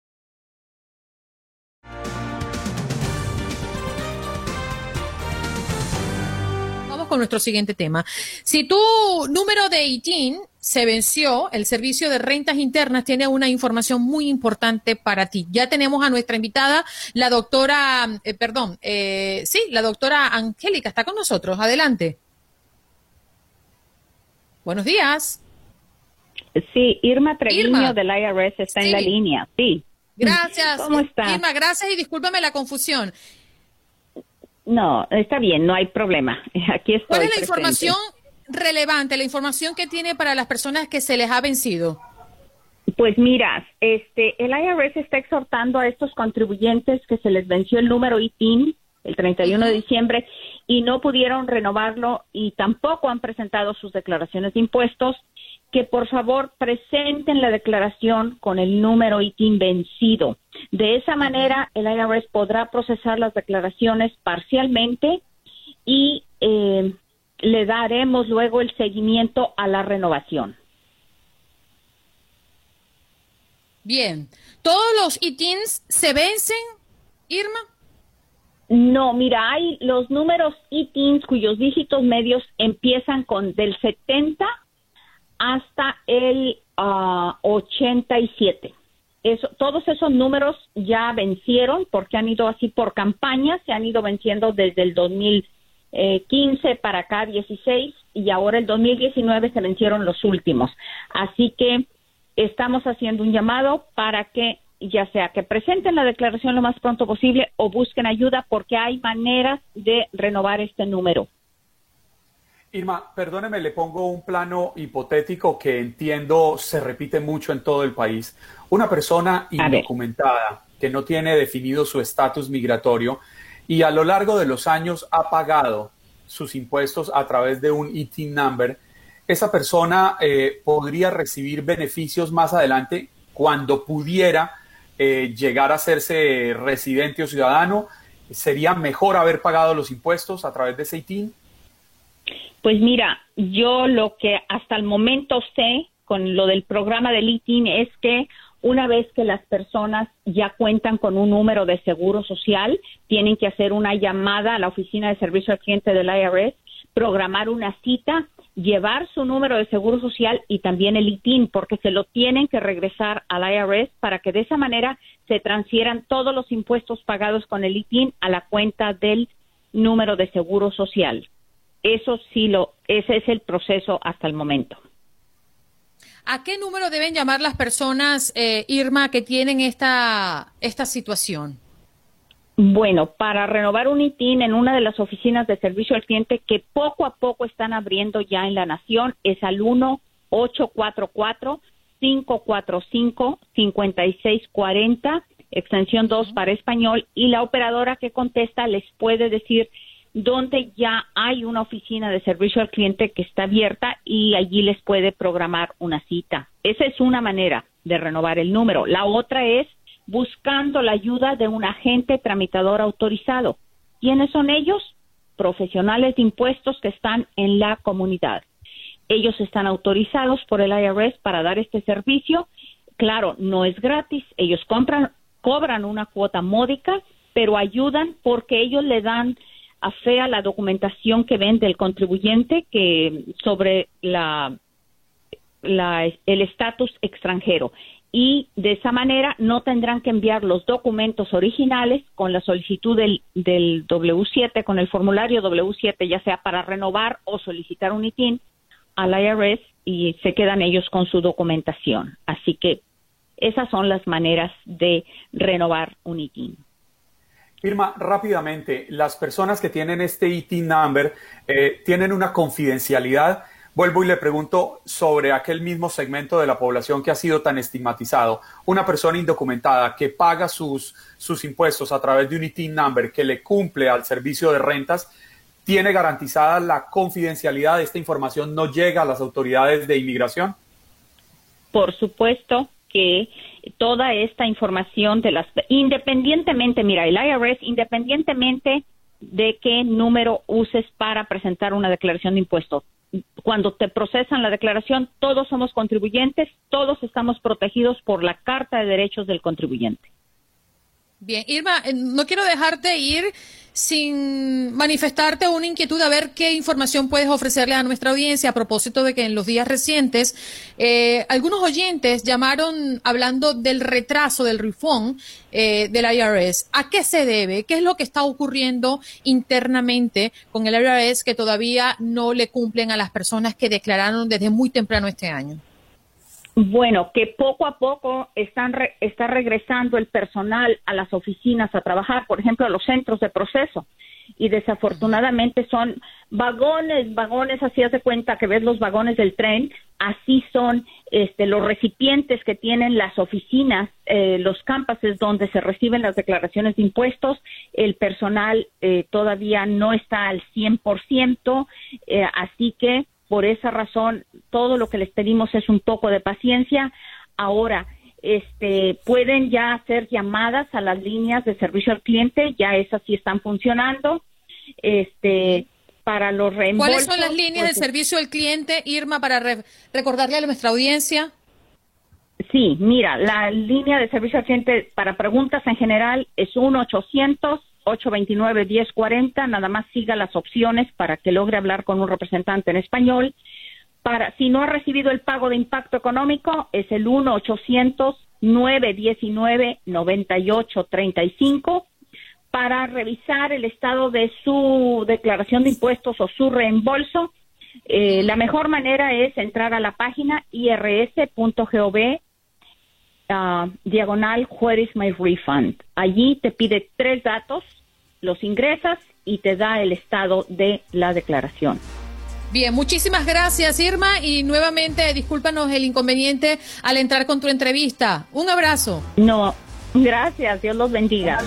Con nuestro siguiente tema. Si tu número de ITIN se venció, el Servicio de Rentas Internas tiene una información muy importante para ti. Ya tenemos a nuestra invitada, la doctora, eh, perdón, eh, sí, la doctora Angélica está con nosotros. Adelante. Buenos días. Sí, Irma Treviño del IRS está en la línea. Sí. Gracias. ¿Cómo está? Irma, gracias y discúlpame la confusión. No, está bien, no hay problema. [laughs] Aquí estoy. ¿Cuál es la presente. información relevante, la información que tiene para las personas que se les ha vencido? Pues mira, este, el IRS está exhortando a estos contribuyentes que se les venció el número ITIN el 31 de diciembre y no pudieron renovarlo y tampoco han presentado sus declaraciones de impuestos, que por favor presenten la declaración con el número ITIN vencido. De esa manera, el IRS podrá procesar las declaraciones parcialmente y eh, le daremos luego el seguimiento a la renovación. Bien, todos los ITINs se vencen Irma. No, mira, hay los números e-teens cuyos dígitos medios empiezan con del 70 hasta el 87. Ah, Eso, todos esos números ya vencieron porque han ido así por campaña, se han ido venciendo desde el 2015 para acá 16 y ahora el 2019 se vencieron los últimos. Así que estamos haciendo un llamado para que ya sea que presenten la declaración lo más pronto posible o busquen ayuda porque hay maneras de renovar este número. Irma, perdóneme, le pongo un plano hipotético que entiendo se repite mucho en todo el país. Una persona indocumentada que no tiene definido su estatus migratorio y a lo largo de los años ha pagado sus impuestos a través de un ITIN number, esa persona eh, podría recibir beneficios más adelante cuando pudiera eh, llegar a hacerse residente o ciudadano? ¿Sería mejor haber pagado los impuestos a través de ese ITIN? Pues mira, yo lo que hasta el momento sé con lo del programa del ITIN es que una vez que las personas ya cuentan con un número de seguro social, tienen que hacer una llamada a la oficina de servicio al cliente del IRS, programar una cita llevar su número de seguro social y también el ITIN, porque se lo tienen que regresar al IRS para que de esa manera se transfieran todos los impuestos pagados con el ITIN a la cuenta del número de seguro social. Eso sí lo, ese es el proceso hasta el momento. ¿A qué número deben llamar las personas, eh, Irma, que tienen esta, esta situación? Bueno, para renovar un ITIN en una de las oficinas de servicio al cliente que poco a poco están abriendo ya en la nación es al 1-844-545-5640, extensión 2 para español, y la operadora que contesta les puede decir dónde ya hay una oficina de servicio al cliente que está abierta y allí les puede programar una cita. Esa es una manera de renovar el número. La otra es buscando la ayuda de un agente tramitador autorizado. ¿Quiénes son ellos? Profesionales de impuestos que están en la comunidad. Ellos están autorizados por el IRS para dar este servicio. Claro, no es gratis. Ellos compran, cobran una cuota módica, pero ayudan porque ellos le dan a fea la documentación que ven del contribuyente que sobre la, la el estatus extranjero y de esa manera no tendrán que enviar los documentos originales con la solicitud del, del W7, con el formulario W7, ya sea para renovar o solicitar un ITIN al IRS y se quedan ellos con su documentación. Así que esas son las maneras de renovar un ITIN. Irma, rápidamente, las personas que tienen este ITIN number eh, tienen una confidencialidad Vuelvo y le pregunto sobre aquel mismo segmento de la población que ha sido tan estigmatizado. Una persona indocumentada que paga sus, sus impuestos a través de un ITIN number que le cumple al servicio de rentas, ¿tiene garantizada la confidencialidad de esta información? ¿No llega a las autoridades de inmigración? Por supuesto que toda esta información de las independientemente, mira, el IRS independientemente de qué número uses para presentar una declaración de impuestos, cuando te procesan la declaración, todos somos contribuyentes, todos estamos protegidos por la Carta de Derechos del Contribuyente. Bien, Irma, eh, no quiero dejarte ir sin manifestarte una inquietud a ver qué información puedes ofrecerle a nuestra audiencia a propósito de que en los días recientes eh, algunos oyentes llamaron hablando del retraso del refund eh, del IRS. ¿A qué se debe? ¿Qué es lo que está ocurriendo internamente con el IRS que todavía no le cumplen a las personas que declararon desde muy temprano este año? Bueno, que poco a poco están está regresando el personal a las oficinas a trabajar, por ejemplo, a los centros de proceso. Y desafortunadamente son vagones, vagones, así de cuenta que ves los vagones del tren, así son este, los recipientes que tienen las oficinas, eh, los campases donde se reciben las declaraciones de impuestos. El personal eh, todavía no está al 100%, eh, así que por esa razón, todo lo que les pedimos es un poco de paciencia. Ahora, este, pueden ya hacer llamadas a las líneas de servicio al cliente, ya esas sí están funcionando. Este, para los reembolsos. ¿Cuáles son las líneas de servicio al cliente, Irma, para recordarle a nuestra audiencia? Sí, mira, la línea de servicio al cliente para preguntas en general es 1-800-829-1040. Nada más siga las opciones para que logre hablar con un representante en español. Para, si no ha recibido el pago de impacto económico, es el 1-800-919-9835 para revisar el estado de su declaración de impuestos o su reembolso. Eh, la mejor manera es entrar a la página irs.gov uh, diagonal Where is my refund. Allí te pide tres datos, los ingresas y te da el estado de la declaración. Bien, muchísimas gracias Irma y nuevamente discúlpanos el inconveniente al entrar con tu entrevista. Un abrazo. No, gracias, Dios los bendiga.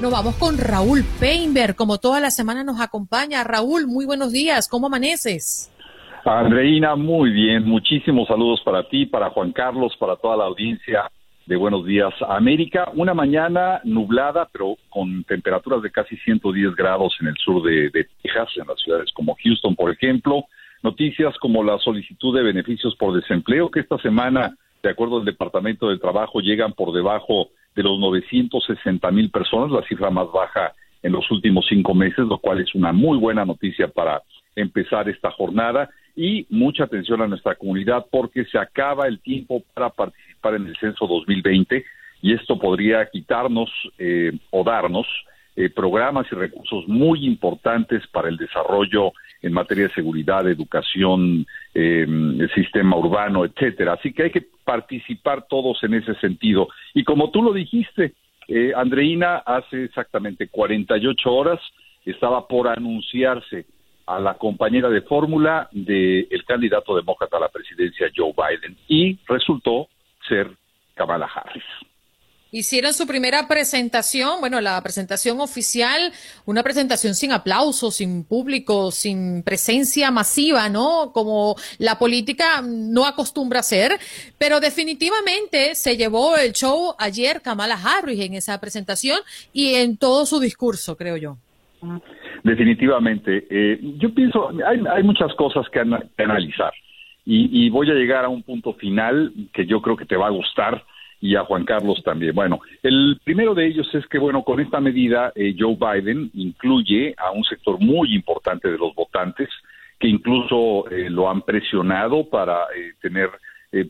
Nos vamos con Raúl Peinberg, como toda la semana nos acompaña. Raúl, muy buenos días, ¿cómo amaneces? Andreina, muy bien, muchísimos saludos para ti, para Juan Carlos, para toda la audiencia de Buenos Días América. Una mañana nublada, pero con temperaturas de casi 110 grados en el sur de, de, Texas, en las ciudades como Houston, por ejemplo. Noticias como la solicitud de beneficios por desempleo, que esta semana, de acuerdo al Departamento del Trabajo, llegan por debajo de los 960 mil personas, la cifra más baja en los últimos cinco meses, lo cual es una muy buena noticia para empezar esta jornada y mucha atención a nuestra comunidad porque se acaba el tiempo para participar en el censo 2020 y esto podría quitarnos eh, o darnos eh, programas y recursos muy importantes para el desarrollo en materia de seguridad, educación, eh, sistema urbano, etcétera. Así que hay que participar todos en ese sentido. Y como tú lo dijiste, eh, Andreina, hace exactamente 48 horas estaba por anunciarse a la compañera de fórmula del candidato demócrata a la presidencia, Joe Biden, y resultó ser Kamala Harris. Hicieron su primera presentación, bueno, la presentación oficial, una presentación sin aplausos, sin público, sin presencia masiva, ¿no? Como la política no acostumbra a ser, pero definitivamente se llevó el show ayer Kamala Harris en esa presentación y en todo su discurso, creo yo. Definitivamente. Eh, yo pienso, hay, hay, muchas cosas que, analizar y, voy a llegar a un punto final que yo creo que te va a gustar y a Juan Carlos también. Bueno, el primero de ellos es que, bueno, con esta medida eh, Joe Biden incluye a un sector muy importante de los votantes que incluso eh, lo han presionado para eh, tener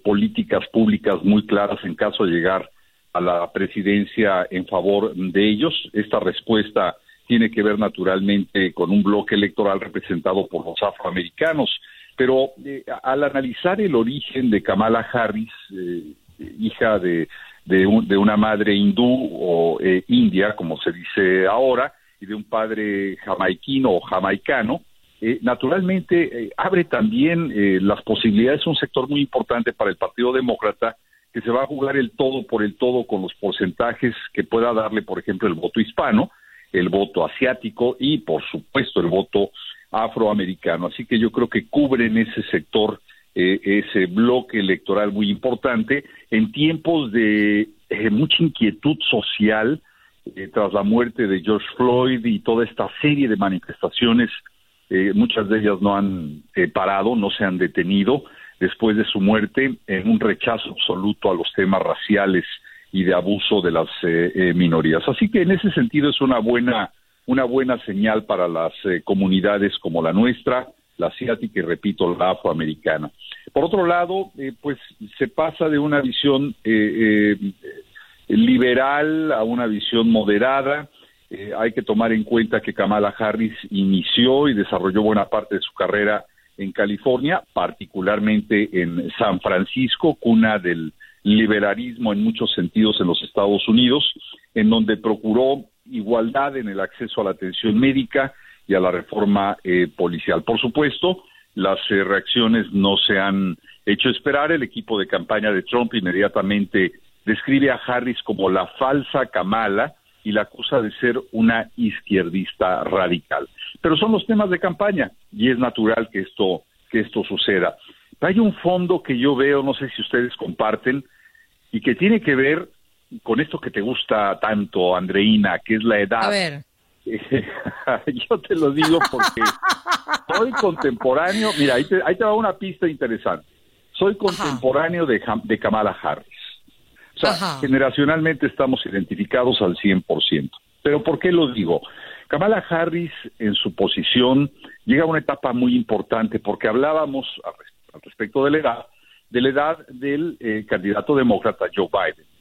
políticas públicas muy claras en caso de llegar a la presidencia en favor de ellos. Esta respuesta tiene que ver naturalmente con un bloque electoral representado por los afroamericanos. Pero eh, al analizar el origen de Kamala Harris, eh, hija de, de, un, de, una madre hindú o eh, india, como se dice ahora, y de un padre jamaiquino o jamaicano, naturalmente abre también las posibilidades, un sector muy importante para el Partido Demócrata, que se va a jugar el todo por el todo con los porcentajes que pueda darle, por ejemplo, el voto hispano, el voto asiático y, por supuesto, el voto afroamericano. Así que yo creo que cubren ese sector, eh, ese bloque electoral muy importante en tiempos de eh, mucha inquietud social eh, tras la muerte de George Floyd y toda esta serie de manifestaciones. muchas de ellas no han parado, no se han detenido después de su muerte en un rechazo absoluto a los temas raciales y de abuso de las eh, eh, minorías. Así que en ese sentido es una buena una buena señal para las eh, comunidades como la nuestra, la asiática y repito la afroamericana. Por otro lado, pues se pasa de una visión liberal a una visión moderada. hay que tomar en cuenta que Kamala Harris inició y desarrolló buena parte de su carrera en California, particularmente en San Francisco, cuna del liberalismo en muchos sentidos en los Estados Unidos, en donde procuró igualdad en el acceso a la atención médica y a la reforma eh, policial. Por supuesto, las eh, reacciones no se han hecho esperar. El equipo de campaña de Trump inmediatamente describe a Harris como la falsa Kamala y la acusa de ser una izquierdista radical. Pero son los temas de campaña y es natural que esto que esto suceda. Hay un fondo que yo veo, no sé si ustedes comparten, y que tiene que ver con esto que te gusta tanto, Andreina, que es la edad. [laughs] yo te lo digo porque soy contemporáneo. Mira, ahí te, ahí te va una pista interesante. Soy contemporáneo de, de Kamala Harris. O sea, generacionalmente estamos identificados al 100%. Pero ¿por qué lo digo? Kamala Harris en su posición llega a una etapa muy importante porque hablábamos al respecto de la edad, de la edad del eh, candidato demócrata Joe Biden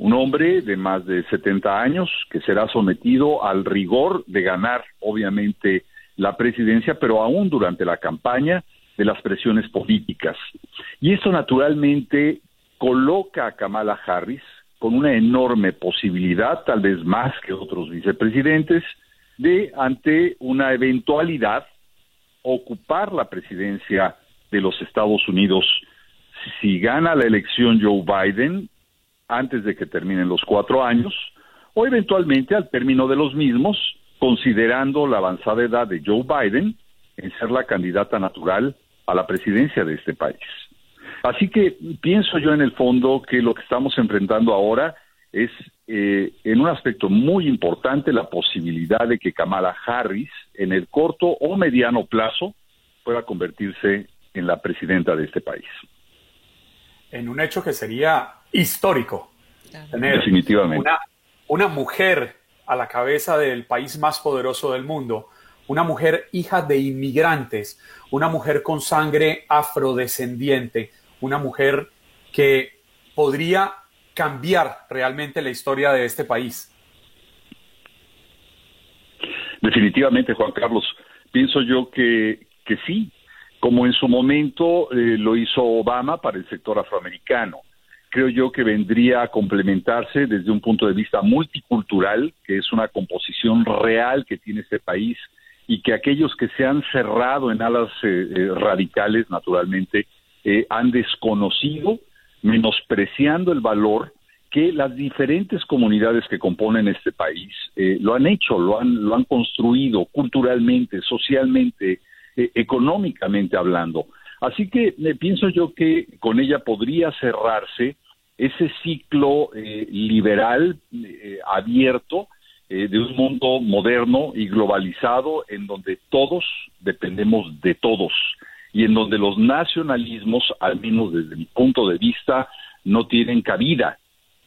un hombre de más de 70 años que será sometido al rigor de ganar, obviamente, la presidencia, pero aún durante la campaña de las presiones políticas. Y esto naturalmente coloca a Kamala Harris con una enorme posibilidad, tal vez más que otros vicepresidentes, de ante una eventualidad ocupar la presidencia de los Estados Unidos. Si gana la elección Joe Biden, antes de que terminen los cuatro años o eventualmente al término de los mismos, considerando la avanzada edad de Joe Biden en ser la candidata natural a la presidencia de este país. Así que pienso yo en el fondo que lo que estamos enfrentando ahora es eh, en un aspecto muy importante la posibilidad de que Kamala Harris en el corto o mediano plazo pueda convertirse en la presidenta de este país. En un hecho que sería histórico. Tener Definitivamente. Una, una mujer a la cabeza del país más poderoso del mundo, una mujer hija de inmigrantes, una mujer con sangre afrodescendiente, una mujer que podría cambiar realmente la historia de este país. Definitivamente, Juan Carlos. Pienso yo que, que sí, como en su momento eh, lo hizo Obama para el sector afroamericano creo yo que vendría a complementarse desde un punto de vista multicultural, que es una composición real que tiene este país y que aquellos que se han cerrado en alas eh, eh, radicales, naturalmente, eh, han desconocido, menospreciando el valor que las diferentes comunidades que componen este país lo han hecho, lo han, lo han construido culturalmente, socialmente, económicamente hablando. Así que pienso yo que con ella podría cerrarse ese ciclo eh, liberal eh, abierto eh, de un mundo moderno y globalizado en donde todos dependemos de todos y en donde los nacionalismos, al menos desde mi punto de vista, no tienen cabida,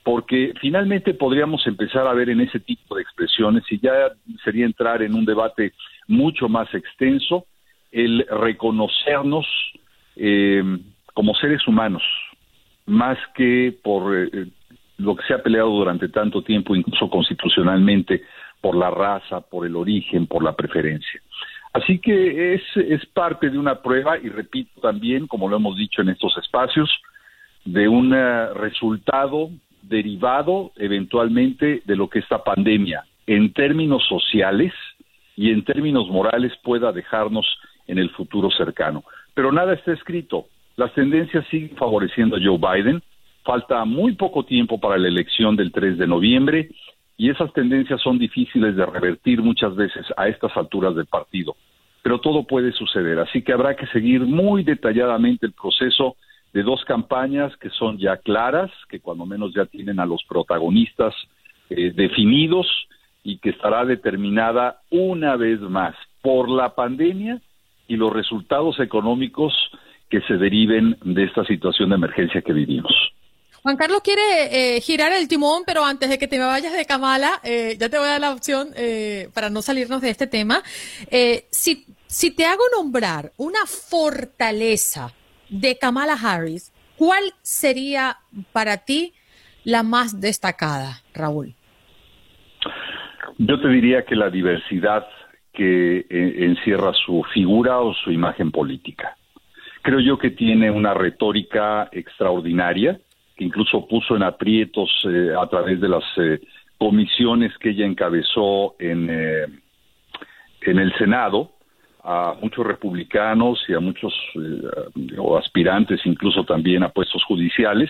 porque finalmente podríamos empezar a ver en ese tipo de expresiones, y ya sería entrar en un debate mucho más extenso, el reconocernos como seres humanos, más que por eh, lo que se ha peleado durante tanto tiempo, incluso constitucionalmente, por la raza, por el origen, por la preferencia. Así que es, es parte de una prueba, y repito también, como lo hemos dicho en estos espacios, de un eh, resultado derivado eventualmente de lo que esta pandemia, en términos sociales y en términos morales, pueda dejarnos en el futuro cercano. Pero nada está escrito. Las tendencias siguen favoreciendo a Joe Biden. Falta muy poco tiempo para la elección del 3 de noviembre y esas tendencias son difíciles de revertir muchas veces a estas alturas del partido. Pero todo puede suceder, así que habrá que seguir muy detalladamente el proceso de dos campañas que son ya claras, que cuando menos ya tienen a los protagonistas eh, definidos y que estará determinada una vez más por la pandemia y los resultados económicos que se deriven de esta situación de emergencia que vivimos. Juan Carlos quiere eh, girar el timón, pero antes de que te me vayas de Kamala, eh, ya te voy a dar la opción eh, para no salirnos de este tema. si, si te hago nombrar una fortaleza de Kamala Harris, ¿cuál sería para ti la más destacada, Raúl? Yo te diría que la diversidad que encierra su figura o su imagen política. Creo yo que tiene una retórica extraordinaria, que incluso puso en aprietos eh, a través de las eh, comisiones que ella encabezó en, eh, en el Senado a muchos republicanos y a muchos o aspirantes incluso también a puestos judiciales.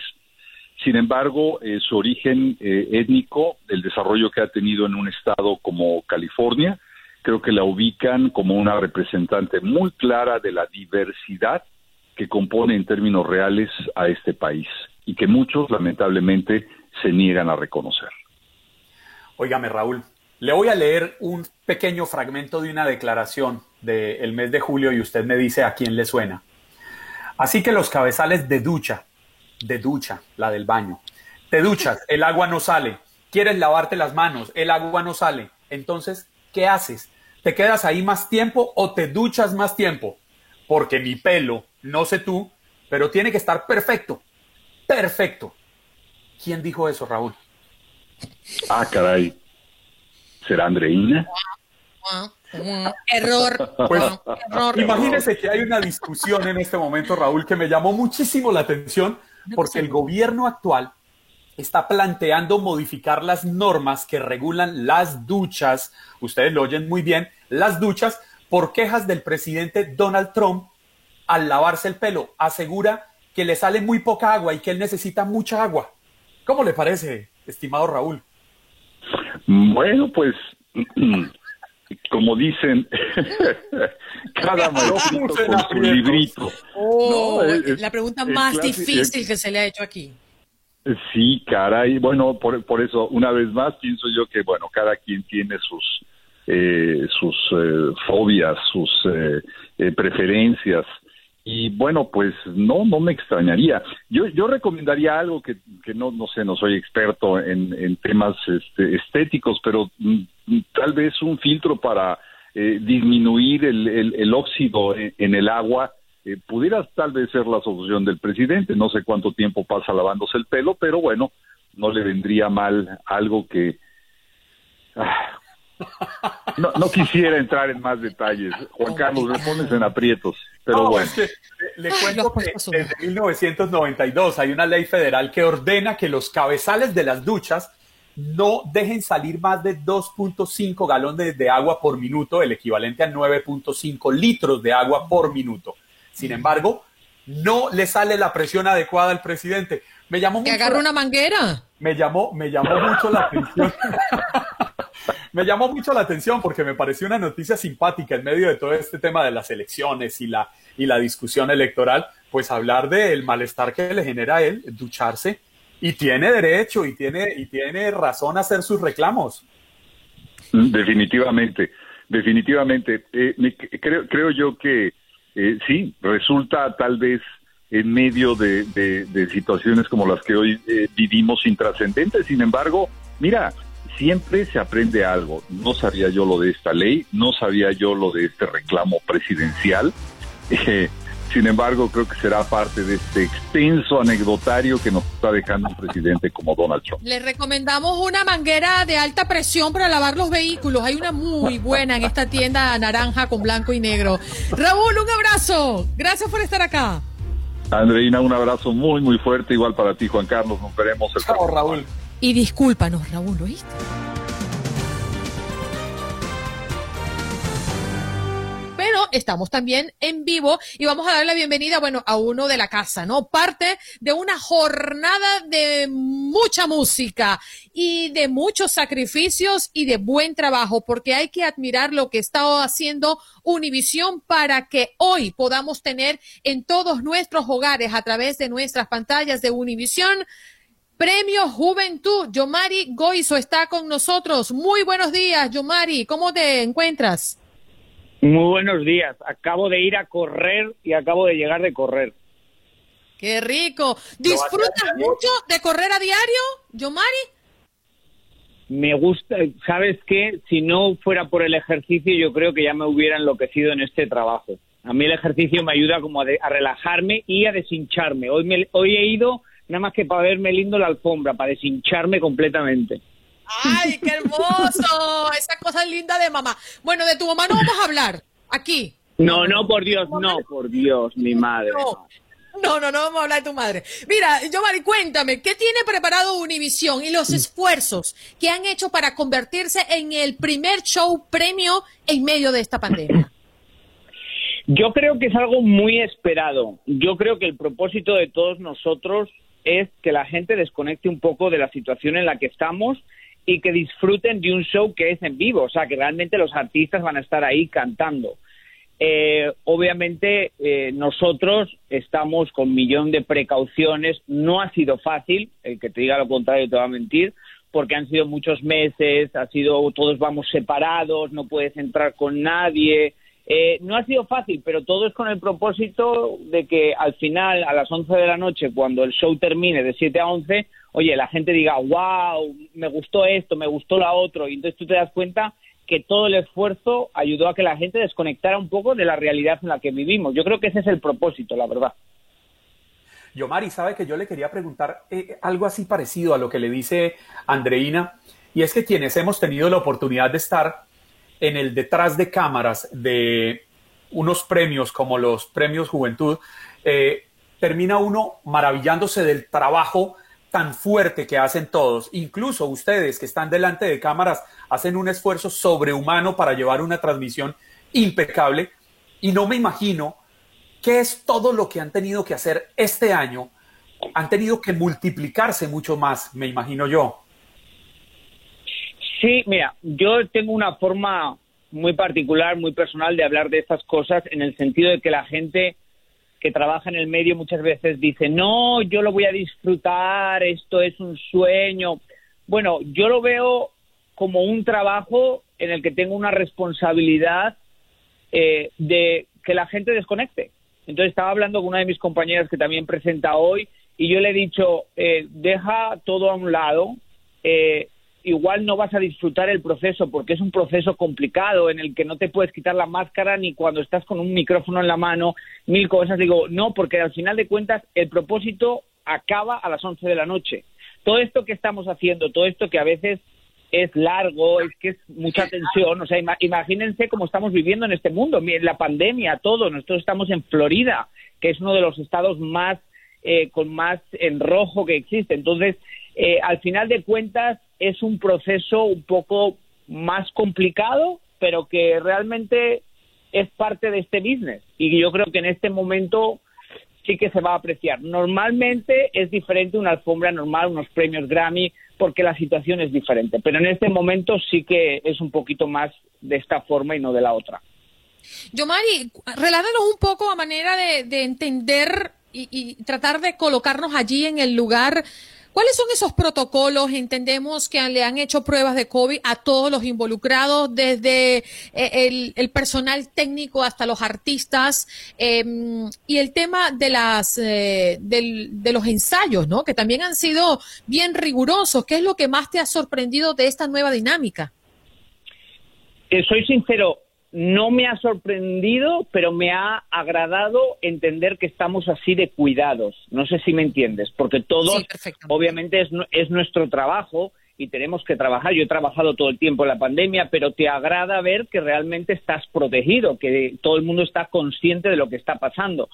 Sin embargo, su origen étnico, el desarrollo que ha tenido en un estado como California, creo que la ubican como una representante muy clara de la diversidad que compone en términos reales a este país y que muchos lamentablemente se niegan a reconocer. Óigame, Raúl, Le voy a leer un pequeño fragmento de una declaración del mes de julio y usted me dice a quién le suena. Así que los cabezales de ducha, de ducha, la del baño. Te duchas, el agua no sale. Quieres lavarte las manos, el agua no sale. Entonces, ¿qué haces? ¿Te quedas ahí más tiempo o te duchas más tiempo? Porque mi pelo, no sé tú, pero tiene que estar perfecto. Perfecto. ¿Quién dijo eso, Raúl? Ah, caray. ¿Será Andreina? Error. Pues, Error. imagínese que hay una discusión en este momento, Raúl, que me llamó muchísimo la atención porque el gobierno actual está planteando modificar las normas que regulan las duchas, ustedes lo oyen muy bien, las duchas por quejas del presidente Donald Trump al lavarse el pelo. Asegura que le sale muy poca agua y que él necesita mucha agua. ¿Cómo le parece, estimado Raúl? Bueno, pues, [clears throat] como dicen, [laughs] cada en con su librito. Oh, No, es- la pregunta es más difícil que se le ha hecho aquí. Sí, caray. Bueno, por, por eso, una vez más, pienso yo que, bueno, cada quien tiene sus, eh, sus eh, fobias, sus eh, eh, preferencias. Y bueno, pues no, no me extrañaría. Yo, yo recomendaría algo que, no, no sé, no soy experto en, en temas este, estéticos, pero mm, mm, tal vez un filtro para eh, disminuir el, el, el óxido en, en el agua eh, pudiera tal vez ser la solución del presidente. No sé cuánto tiempo pasa lavándose el pelo, pero bueno, no le vendría mal algo que... Ah, no, no quisiera entrar en más detalles. Juan Carlos, me pones en aprietos, pero No, bueno. es que, le cuento que desde 1992 hay una ley federal que ordena que los cabezales de las duchas no dejen salir más de 2.5 galones de agua por minuto, el equivalente a 9.5 litros de agua por minuto. Sin embargo, no le sale la presión adecuada al presidente. Me llamó Que mucho agarre la- una manguera. Me llamó, me llamó mucho la atención. [laughs] me llamó mucho la atención porque me pareció una noticia simpática en medio de todo este tema de las elecciones y la, y la discusión electoral, pues hablar del malestar que le genera a él, ducharse, y tiene derecho y tiene, y tiene razón hacer sus reclamos. Definitivamente, definitivamente. Eh, creo, creo yo que eh, sí, resulta tal vez en medio de, situaciones como las que hoy eh, vivimos intrascendentes. Sin embargo, mira, siempre se aprende algo. No sabía yo lo de esta ley, no sabía yo lo de este reclamo presidencial. [laughs] Eh, sin embargo, creo que será parte de este extenso anecdotario que nos está dejando un presidente como Donald Trump. Le recomendamos una manguera de alta presión para lavar los vehículos. Hay una muy buena en esta tienda naranja con blanco y negro. Raúl, un abrazo. Gracias por estar acá. Andreina, un abrazo muy, muy fuerte, igual para ti, Juan Carlos. Nos veremos el Chao, Raúl. Y discúlpanos, Raúl, ¿oíste? Pero estamos también en vivo y vamos a darle la bienvenida, bueno, a uno de la casa, ¿no? Parte de una jornada de mucha música y de muchos sacrificios y de buen trabajo, porque hay que admirar lo que está haciendo Univisión para que hoy podamos tener en todos nuestros hogares a través de nuestras pantallas de Univisión Premio Juventud. Yomari Goizo está con nosotros. Muy buenos días, Yomari. ¿Cómo te encuentras? Muy buenos días. Acabo de ir a correr y acabo de llegar de correr. Qué rico. ¿Disfrutas mucho de correr a diario, Yomari? Me gusta, ¿sabes qué? Si no fuera por el ejercicio, yo creo que ya me hubiera enloquecido en este trabajo. A mí el ejercicio me ayuda como a, de- a relajarme y a deshincharme. Hoy, me, hoy he ido nada más que para verme lindo la alfombra, para deshincharme completamente. ¡Ay, qué hermoso! Esa cosa linda de mamá. Bueno, de tu mamá no vamos a hablar aquí. No, no, por Dios, no, por Dios, mi madre. No. No, no, no vamos a hablar de tu madre. Mira, Giovanni, cuéntame, ¿qué tiene preparado Univisión y los esfuerzos que han hecho para convertirse en el primer show premio en medio de esta pandemia? Yo creo que es algo muy esperado. Yo creo que el propósito de todos nosotros es que la gente desconecte un poco de la situación en la que estamos y que disfruten de un show que es en vivo, o sea, que realmente los artistas van a estar ahí cantando. Eh, obviamente eh, nosotros estamos con millón de precauciones, no ha sido fácil, el que te diga lo contrario te va a mentir, porque han sido muchos meses, ha sido todos vamos separados, no puedes entrar con nadie. Eh, no ha sido fácil, pero todo es con el propósito de que al final, a las 11 de la noche, cuando el show termine de 7 a 11, oye, la gente diga, wow, me gustó esto, me gustó la otro, y entonces tú te das cuenta que todo el esfuerzo ayudó a que la gente desconectara un poco de la realidad en la que vivimos. Yo creo que ese es el propósito, la verdad. Yo, Mari, sabe que yo le quería preguntar eh, algo así parecido a lo que le dice Andreina, y es que quienes hemos tenido la oportunidad de estar en el detrás de cámaras de unos premios como los premios Juventud, eh, termina uno maravillándose del trabajo tan fuerte que hacen todos. Incluso ustedes que están delante de cámaras hacen un esfuerzo sobrehumano para llevar una transmisión impecable. Y no me imagino qué es todo lo que han tenido que hacer este año. Han tenido que multiplicarse mucho más, me imagino yo. Sí, mira, yo tengo una forma muy particular, muy personal de hablar de estas cosas en el sentido de que la gente que trabaja en el medio muchas veces dice, no, yo lo voy a disfrutar, esto es un sueño. Bueno, yo lo veo como un trabajo en el que tengo una responsabilidad eh, de que la gente desconecte. Entonces estaba hablando con una de mis compañeras que también presenta hoy y yo le he dicho, eh, deja todo a un lado, eh, igual no vas a disfrutar el proceso porque es un proceso complicado en el que no te puedes quitar la máscara ni cuando estás con un micrófono en la mano, mil cosas. Digo, no, porque al final de cuentas el propósito acaba a las 11 de la noche. Todo esto que estamos haciendo, todo esto que a veces es largo, es que es mucha tensión, o sea, imagínense cómo estamos viviendo en este mundo, la pandemia, todo, nosotros estamos en Florida, que es uno de los estados más eh, con más en rojo que existe. Entonces, eh, al final de cuentas, es un proceso un poco más complicado, pero que realmente es parte de este business. Y yo creo que en este momento sí que se va a apreciar. Normalmente es diferente una alfombra normal, unos premios Grammy, porque la situación es diferente. Pero en este momento sí que es un poquito más de esta forma y no de la otra. Yomari, relátanos un poco a manera de, entender y, tratar de colocarnos allí en el lugar ¿Cuáles son esos protocolos? Entendemos que le han hecho pruebas de COVID a todos los involucrados, desde eh, el, personal técnico hasta los artistas, em, y el tema de las eh, de los ensayos, ¿no? Que también han sido bien rigurosos. ¿Qué es lo que más te ha sorprendido de esta nueva dinámica? Eh, soy sincero, no me ha sorprendido, pero me ha agradado entender que estamos así de cuidados. No sé si me entiendes, porque todo obviamente es, es, nuestro trabajo y tenemos que trabajar. Yo he trabajado todo el tiempo en la pandemia, pero te agrada ver que realmente estás protegido, que todo el mundo está consciente de lo que está pasando.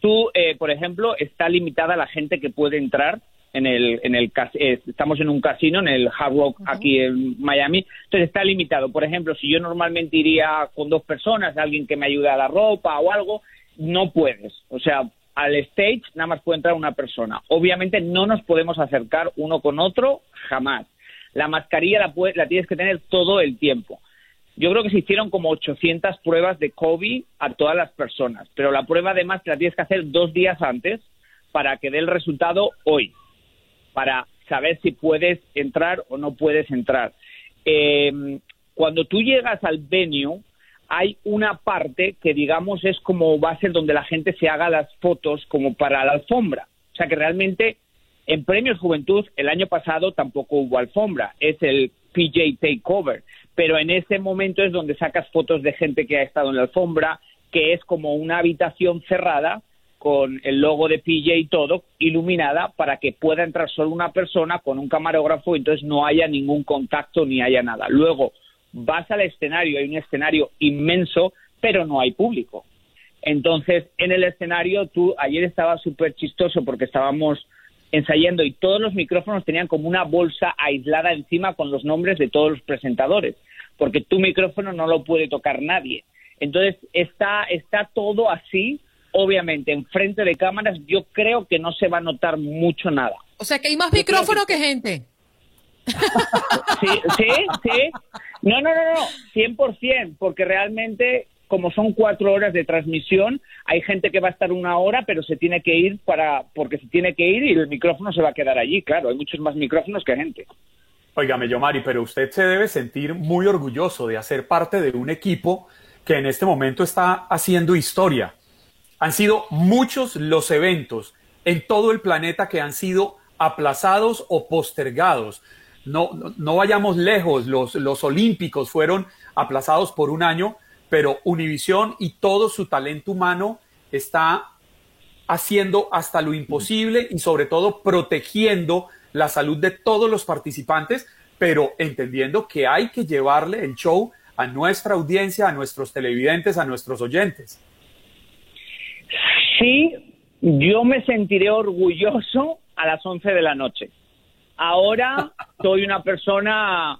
Tú, eh, por ejemplo, está limitada la gente que puede entrar en el, en el eh, estamos en un casino, en el Hard Rock aquí en Miami, entonces está limitado. Por ejemplo, si yo normalmente iría con dos personas, alguien que me ayude a la ropa o algo, no puedes. O sea, al stage nada más puede entrar una persona. Obviamente no nos podemos acercar uno con otro jamás. La mascarilla la, la tienes que tener todo el tiempo. Yo creo que se hicieron como 800 pruebas de COVID a todas las personas, pero la prueba además la tienes que hacer dos días antes para que dé el resultado hoy para saber si puedes entrar o no puedes entrar. Eh, cuando tú llegas al venue, hay una parte que digamos es como va a ser donde la gente se haga las fotos como para la alfombra. O sea que realmente en Premios Juventud el año pasado tampoco hubo alfombra, es el PJ Takeover, pero en ese momento es donde sacas fotos de gente que ha estado en la alfombra, que es como una habitación cerrada con el logo de PJ y todo, iluminada para que pueda entrar solo una persona con un camarógrafo y entonces no haya ningún contacto ni haya nada. Luego vas al escenario, hay un escenario inmenso, pero no hay público. Entonces, en el escenario, tú, ayer estaba súper chistoso porque estábamos ensayando y todos los micrófonos tenían como una bolsa aislada encima con los nombres de todos los presentadores, porque tu micrófono no lo puede tocar nadie. Entonces, está, está todo así obviamente en frente de cámaras yo creo que no se va a notar mucho nada. O sea que hay más micrófono que... gente. Sí, sí, sí. No, no, no, no, 100%, porque realmente como son cuatro horas de transmisión, hay gente que va a estar una hora, pero se tiene que ir para, porque se tiene que ir y el micrófono se va a quedar allí, claro, hay muchos más micrófonos que gente. Óigame, Yomari, pero usted se debe sentir muy orgulloso de hacer parte de un equipo que en este momento está haciendo historia. Han sido muchos los eventos en todo el planeta que han sido aplazados o postergados. No, no, no vayamos lejos, los, los olímpicos fueron aplazados por un año, pero Univisión y todo su talento humano está haciendo hasta lo imposible y sobre todo protegiendo la salud de todos los participantes, pero entendiendo que hay que llevarle el show a nuestra audiencia, a nuestros televidentes, a nuestros oyentes. Sí, yo me sentiré orgulloso a las 11 de la noche. Ahora [laughs] soy una persona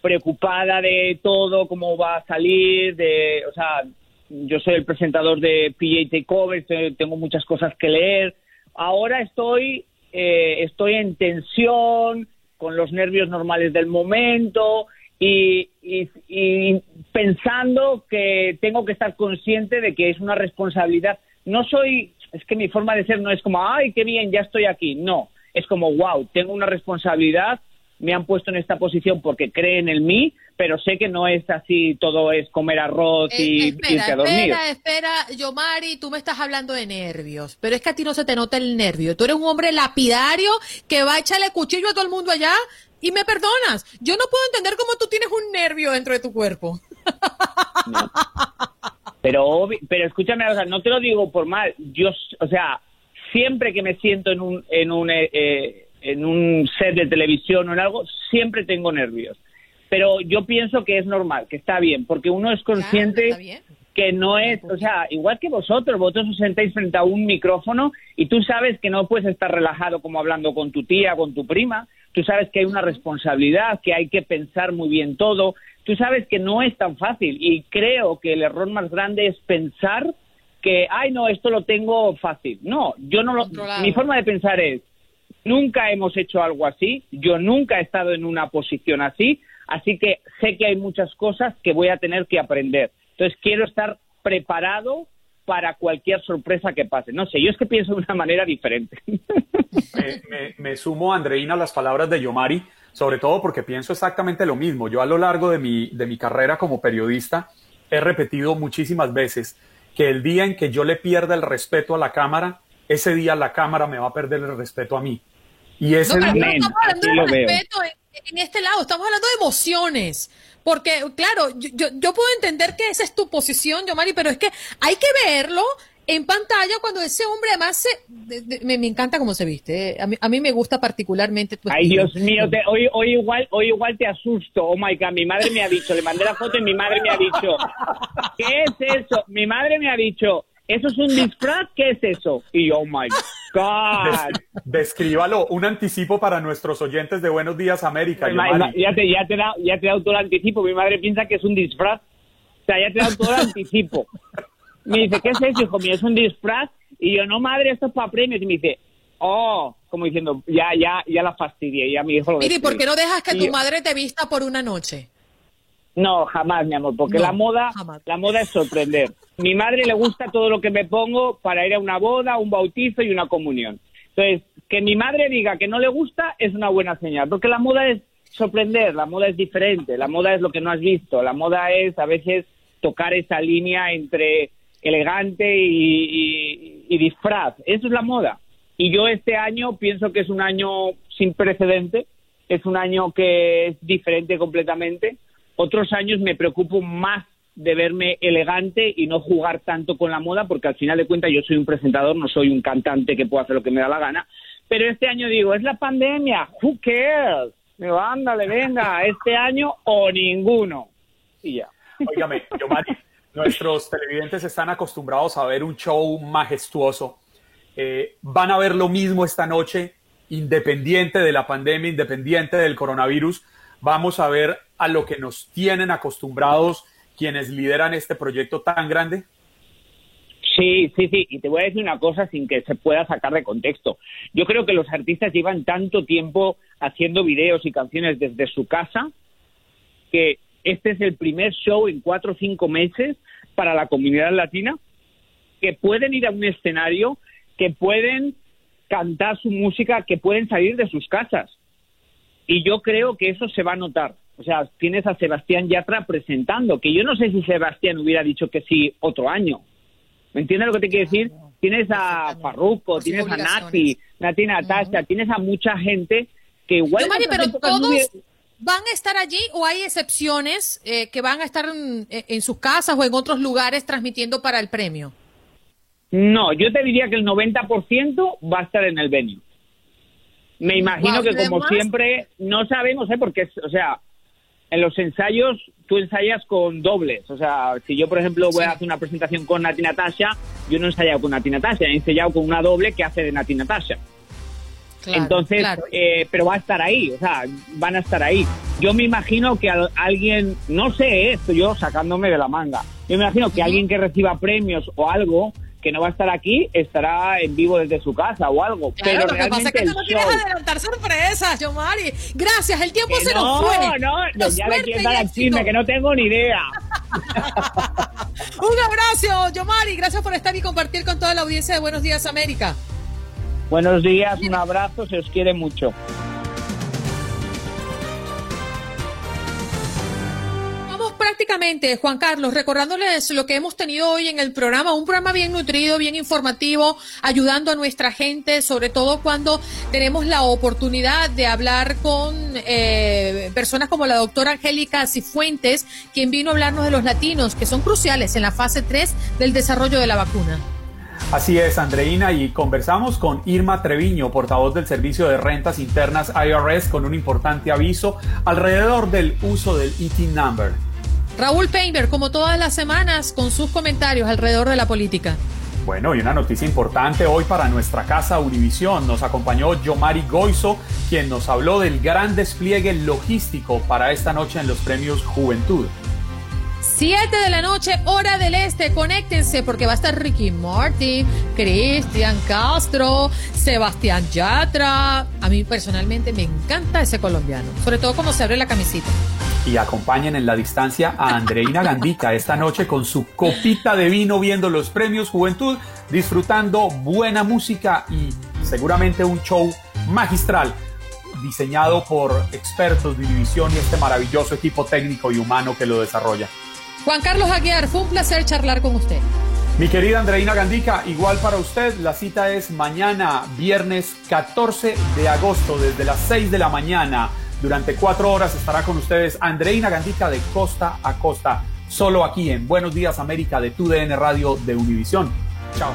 preocupada de todo, cómo va a salir, de, o sea, yo soy el presentador de PJ Takeover, tengo muchas cosas que leer. Ahora estoy, eh, estoy en tensión, con los nervios normales del momento y, y, y pensando que tengo que estar consciente de que es una responsabilidad. No soy, es que mi forma de ser no es como, ay, qué bien, ya estoy aquí. No, es como, wow, tengo una responsabilidad me han puesto en esta posición porque creen en mí, pero sé que no es así, todo es comer arroz y Eh, espera, irse a dormir. Espera, espera, Yomari, tú me estás hablando de nervios, pero es que a ti no se te nota el nervio. Tú eres un hombre lapidario que va a echarle cuchillo a todo el mundo allá y me perdonas. Yo no puedo entender cómo tú tienes un nervio dentro de tu cuerpo. Pero, obvi- pero escúchame, o sea, no te lo digo por mal. Yo, o sea, siempre que me siento en un, en un, eh, eh, en un set de televisión o en algo, siempre tengo nervios. Pero yo pienso que es normal, que está bien, porque uno es consciente que no es, o sea, igual que vosotros, vosotros os sentáis frente a un micrófono y tú sabes que no puedes estar relajado como hablando con tu tía, con tu prima, tú sabes que hay una responsabilidad, que hay que pensar muy bien todo, tú sabes que no es tan fácil y creo que el error más grande es pensar que, ay, no, esto lo tengo fácil. No, yo no lo, Controlado. mi forma de pensar es, nunca hemos hecho algo así, yo nunca he estado en una posición así, así que sé que hay muchas cosas que voy a tener que aprender. Entonces quiero estar preparado para cualquier sorpresa que pase. No sé, yo es que pienso de una manera diferente. me, me- me sumo, Andreina, a las palabras de Yomari, sobre todo porque pienso exactamente lo mismo. Yo a lo largo de mi, de mi carrera como periodista he repetido muchísimas veces que el día en que yo le pierda el respeto a la cámara, ese día la cámara me va a perder el respeto a mí. Y ese No, día... no en, este lado, estamos hablando de emociones. Porque, claro, yo, yo, puedo entender que esa es tu posición, Yomari, pero es que hay que verlo en pantalla cuando ese hombre además se... de- me, me encanta cómo se viste. eh. A, mí, a mí me gusta particularmente tu Ay, estilo. Dios mío, te- hoy, hoy, igual, hoy igual te asusto. Oh my God, mi madre me ha dicho, le mandé la foto y mi madre me ha dicho, ¿qué es eso? Mi madre me ha dicho, ¿eso es un disfraz? ¿Qué es eso? Y yo, oh my God. Des- descríbalo, un anticipo para nuestros oyentes de Buenos Días América. Ma- ya, te, ya, te he dado, ya te he dado todo el anticipo. Mi madre piensa que es un disfraz. O sea, ya te he dado todo el anticipo. Me dice, ¿qué es eso, hijo mío? ¿Es un disfraz? Y yo, no, madre, esto es para premios. Y me dice, oh, como diciendo, ya, ya, ya la fastidié. Ya mi hijo lo Mire, ¿y ¿por qué no dejas que Y tu yo, madre te vista por una noche? No, jamás, mi amor, porque No, la moda, la moda es sorprender. Mi madre le gusta todo lo que me pongo para ir a una boda, un bautizo y una comunión. Entonces, que mi madre diga que no le gusta es una buena señal, porque la moda es sorprender, la moda es diferente, la moda es lo que no has visto, la moda es a veces tocar esa línea entre elegante y, y- y disfraz. Eso es la moda. Y yo este año pienso que es un año sin precedente, es un año que es diferente completamente. Otros años me preocupo más de verme elegante y no jugar tanto con la moda, porque al final de cuentas yo soy un presentador, no soy un cantante que pueda hacer lo que me da la gana. Pero este año digo, es la pandemia, who cares? Digo, ándale, venga, este año o ninguno. Y ya. Óigame, Yomari, [laughs] nuestros televidentes están acostumbrados a ver un show majestuoso. Eh, van a ver lo mismo esta noche, independiente de la pandemia, independiente del coronavirus. Vamos a ver a lo que nos tienen acostumbrados quienes lideran este proyecto tan grande. Sí, sí, sí. Y te voy a decir una cosa sin que se pueda sacar de contexto. Yo creo que los artistas llevan tanto tiempo haciendo videos y canciones desde su casa que este es el primer show en cuatro o cinco meses para la comunidad latina que pueden ir a un escenario, que pueden cantar su música, que pueden salir de sus casas. Y yo creo que eso se va a notar. O sea, tienes a Sebastián Yatra presentando, que yo no sé si Sebastián hubiera dicho que sí otro año. ¿Me entiendes lo que te quiero decir? Tienes a Farruko, tienes a Nati, Nati Natasha, tienes a mucha gente que igual... Yo, Mari, pero no todos hubiera- van a estar allí o hay excepciones eh, que van a estar en, en sus casas o en otros lugares transmitiendo para el premio. No, yo te diría que el 90% va a estar en el venue. Me imagino que ¿y como siempre, no sabemos, ¿eh? Porque, o sea, en los ensayos tú ensayas con dobles. O sea, si yo, por ejemplo, voy a hacer una presentación con Nati Natasha, yo no he ensayado con Nati Natasha, he ensayado con una doble que hace de Nati Natasha. Claro, Entonces, claro. eh, pero va a estar ahí, o sea, van a estar ahí. Yo me imagino que al- alguien, no sé esto, yo sacándome de la manga, yo me imagino que alguien que reciba premios o algo que no va a estar aquí estará en vivo desde su casa o algo. Claro, pero lo que pasa es que tú no quieres show- adelantar sorpresas, Yomari. Gracias, el tiempo Que se no, nos fue. no, Mucha ya le y dar al chisme, que no tengo ni idea. [laughs] Un abrazo, Yomari. Gracias por estar y compartir con toda la audiencia de Buenos Días América. Buenos días, un abrazo, se os quiere mucho. Prácticamente, Juan Carlos, recordándoles lo que hemos tenido hoy en el programa, un programa bien nutrido, bien informativo, ayudando a nuestra gente, sobre todo cuando tenemos la oportunidad de hablar con eh, personas como la doctora Angélica Cifuentes, quien vino a hablarnos de los latinos, que son cruciales en la fase 3 del desarrollo de la vacuna. Así es, Andreina, y conversamos con Irma Treviño, portavoz del Servicio de Rentas Internas IRS, con un importante aviso alrededor del uso del ET number. Raúl Painter, como todas las semanas, con sus comentarios alrededor de la política. Bueno, y una noticia importante hoy para nuestra casa Univisión. Nos acompañó Yomari Goizo, quien nos habló del gran despliegue logístico para esta noche en los premios Juventud. 7 de la noche, hora del este. Conéctense porque va a estar Ricky Martin, Cristian Castro, Sebastián Yatra. A mí personalmente me encanta ese colombiano, sobre todo como se abre la camisita. Y acompañen en la distancia a Andreina Gandica esta noche con su copita de vino viendo los premios Juventud, disfrutando buena música y seguramente un show magistral diseñado por expertos de Univisión y este maravilloso equipo técnico y humano que lo desarrolla. Juan Carlos Aguiar, fue un placer charlar con usted. Mi querida Andreina Gandica, igual para usted, la cita es mañana, viernes 14 de agosto, desde las 6 de la mañana. Durante cuatro horas estará con ustedes Andreina Gandica de costa a costa, solo aquí en Buenos Días América de TUDN Radio de Univisión. Chao.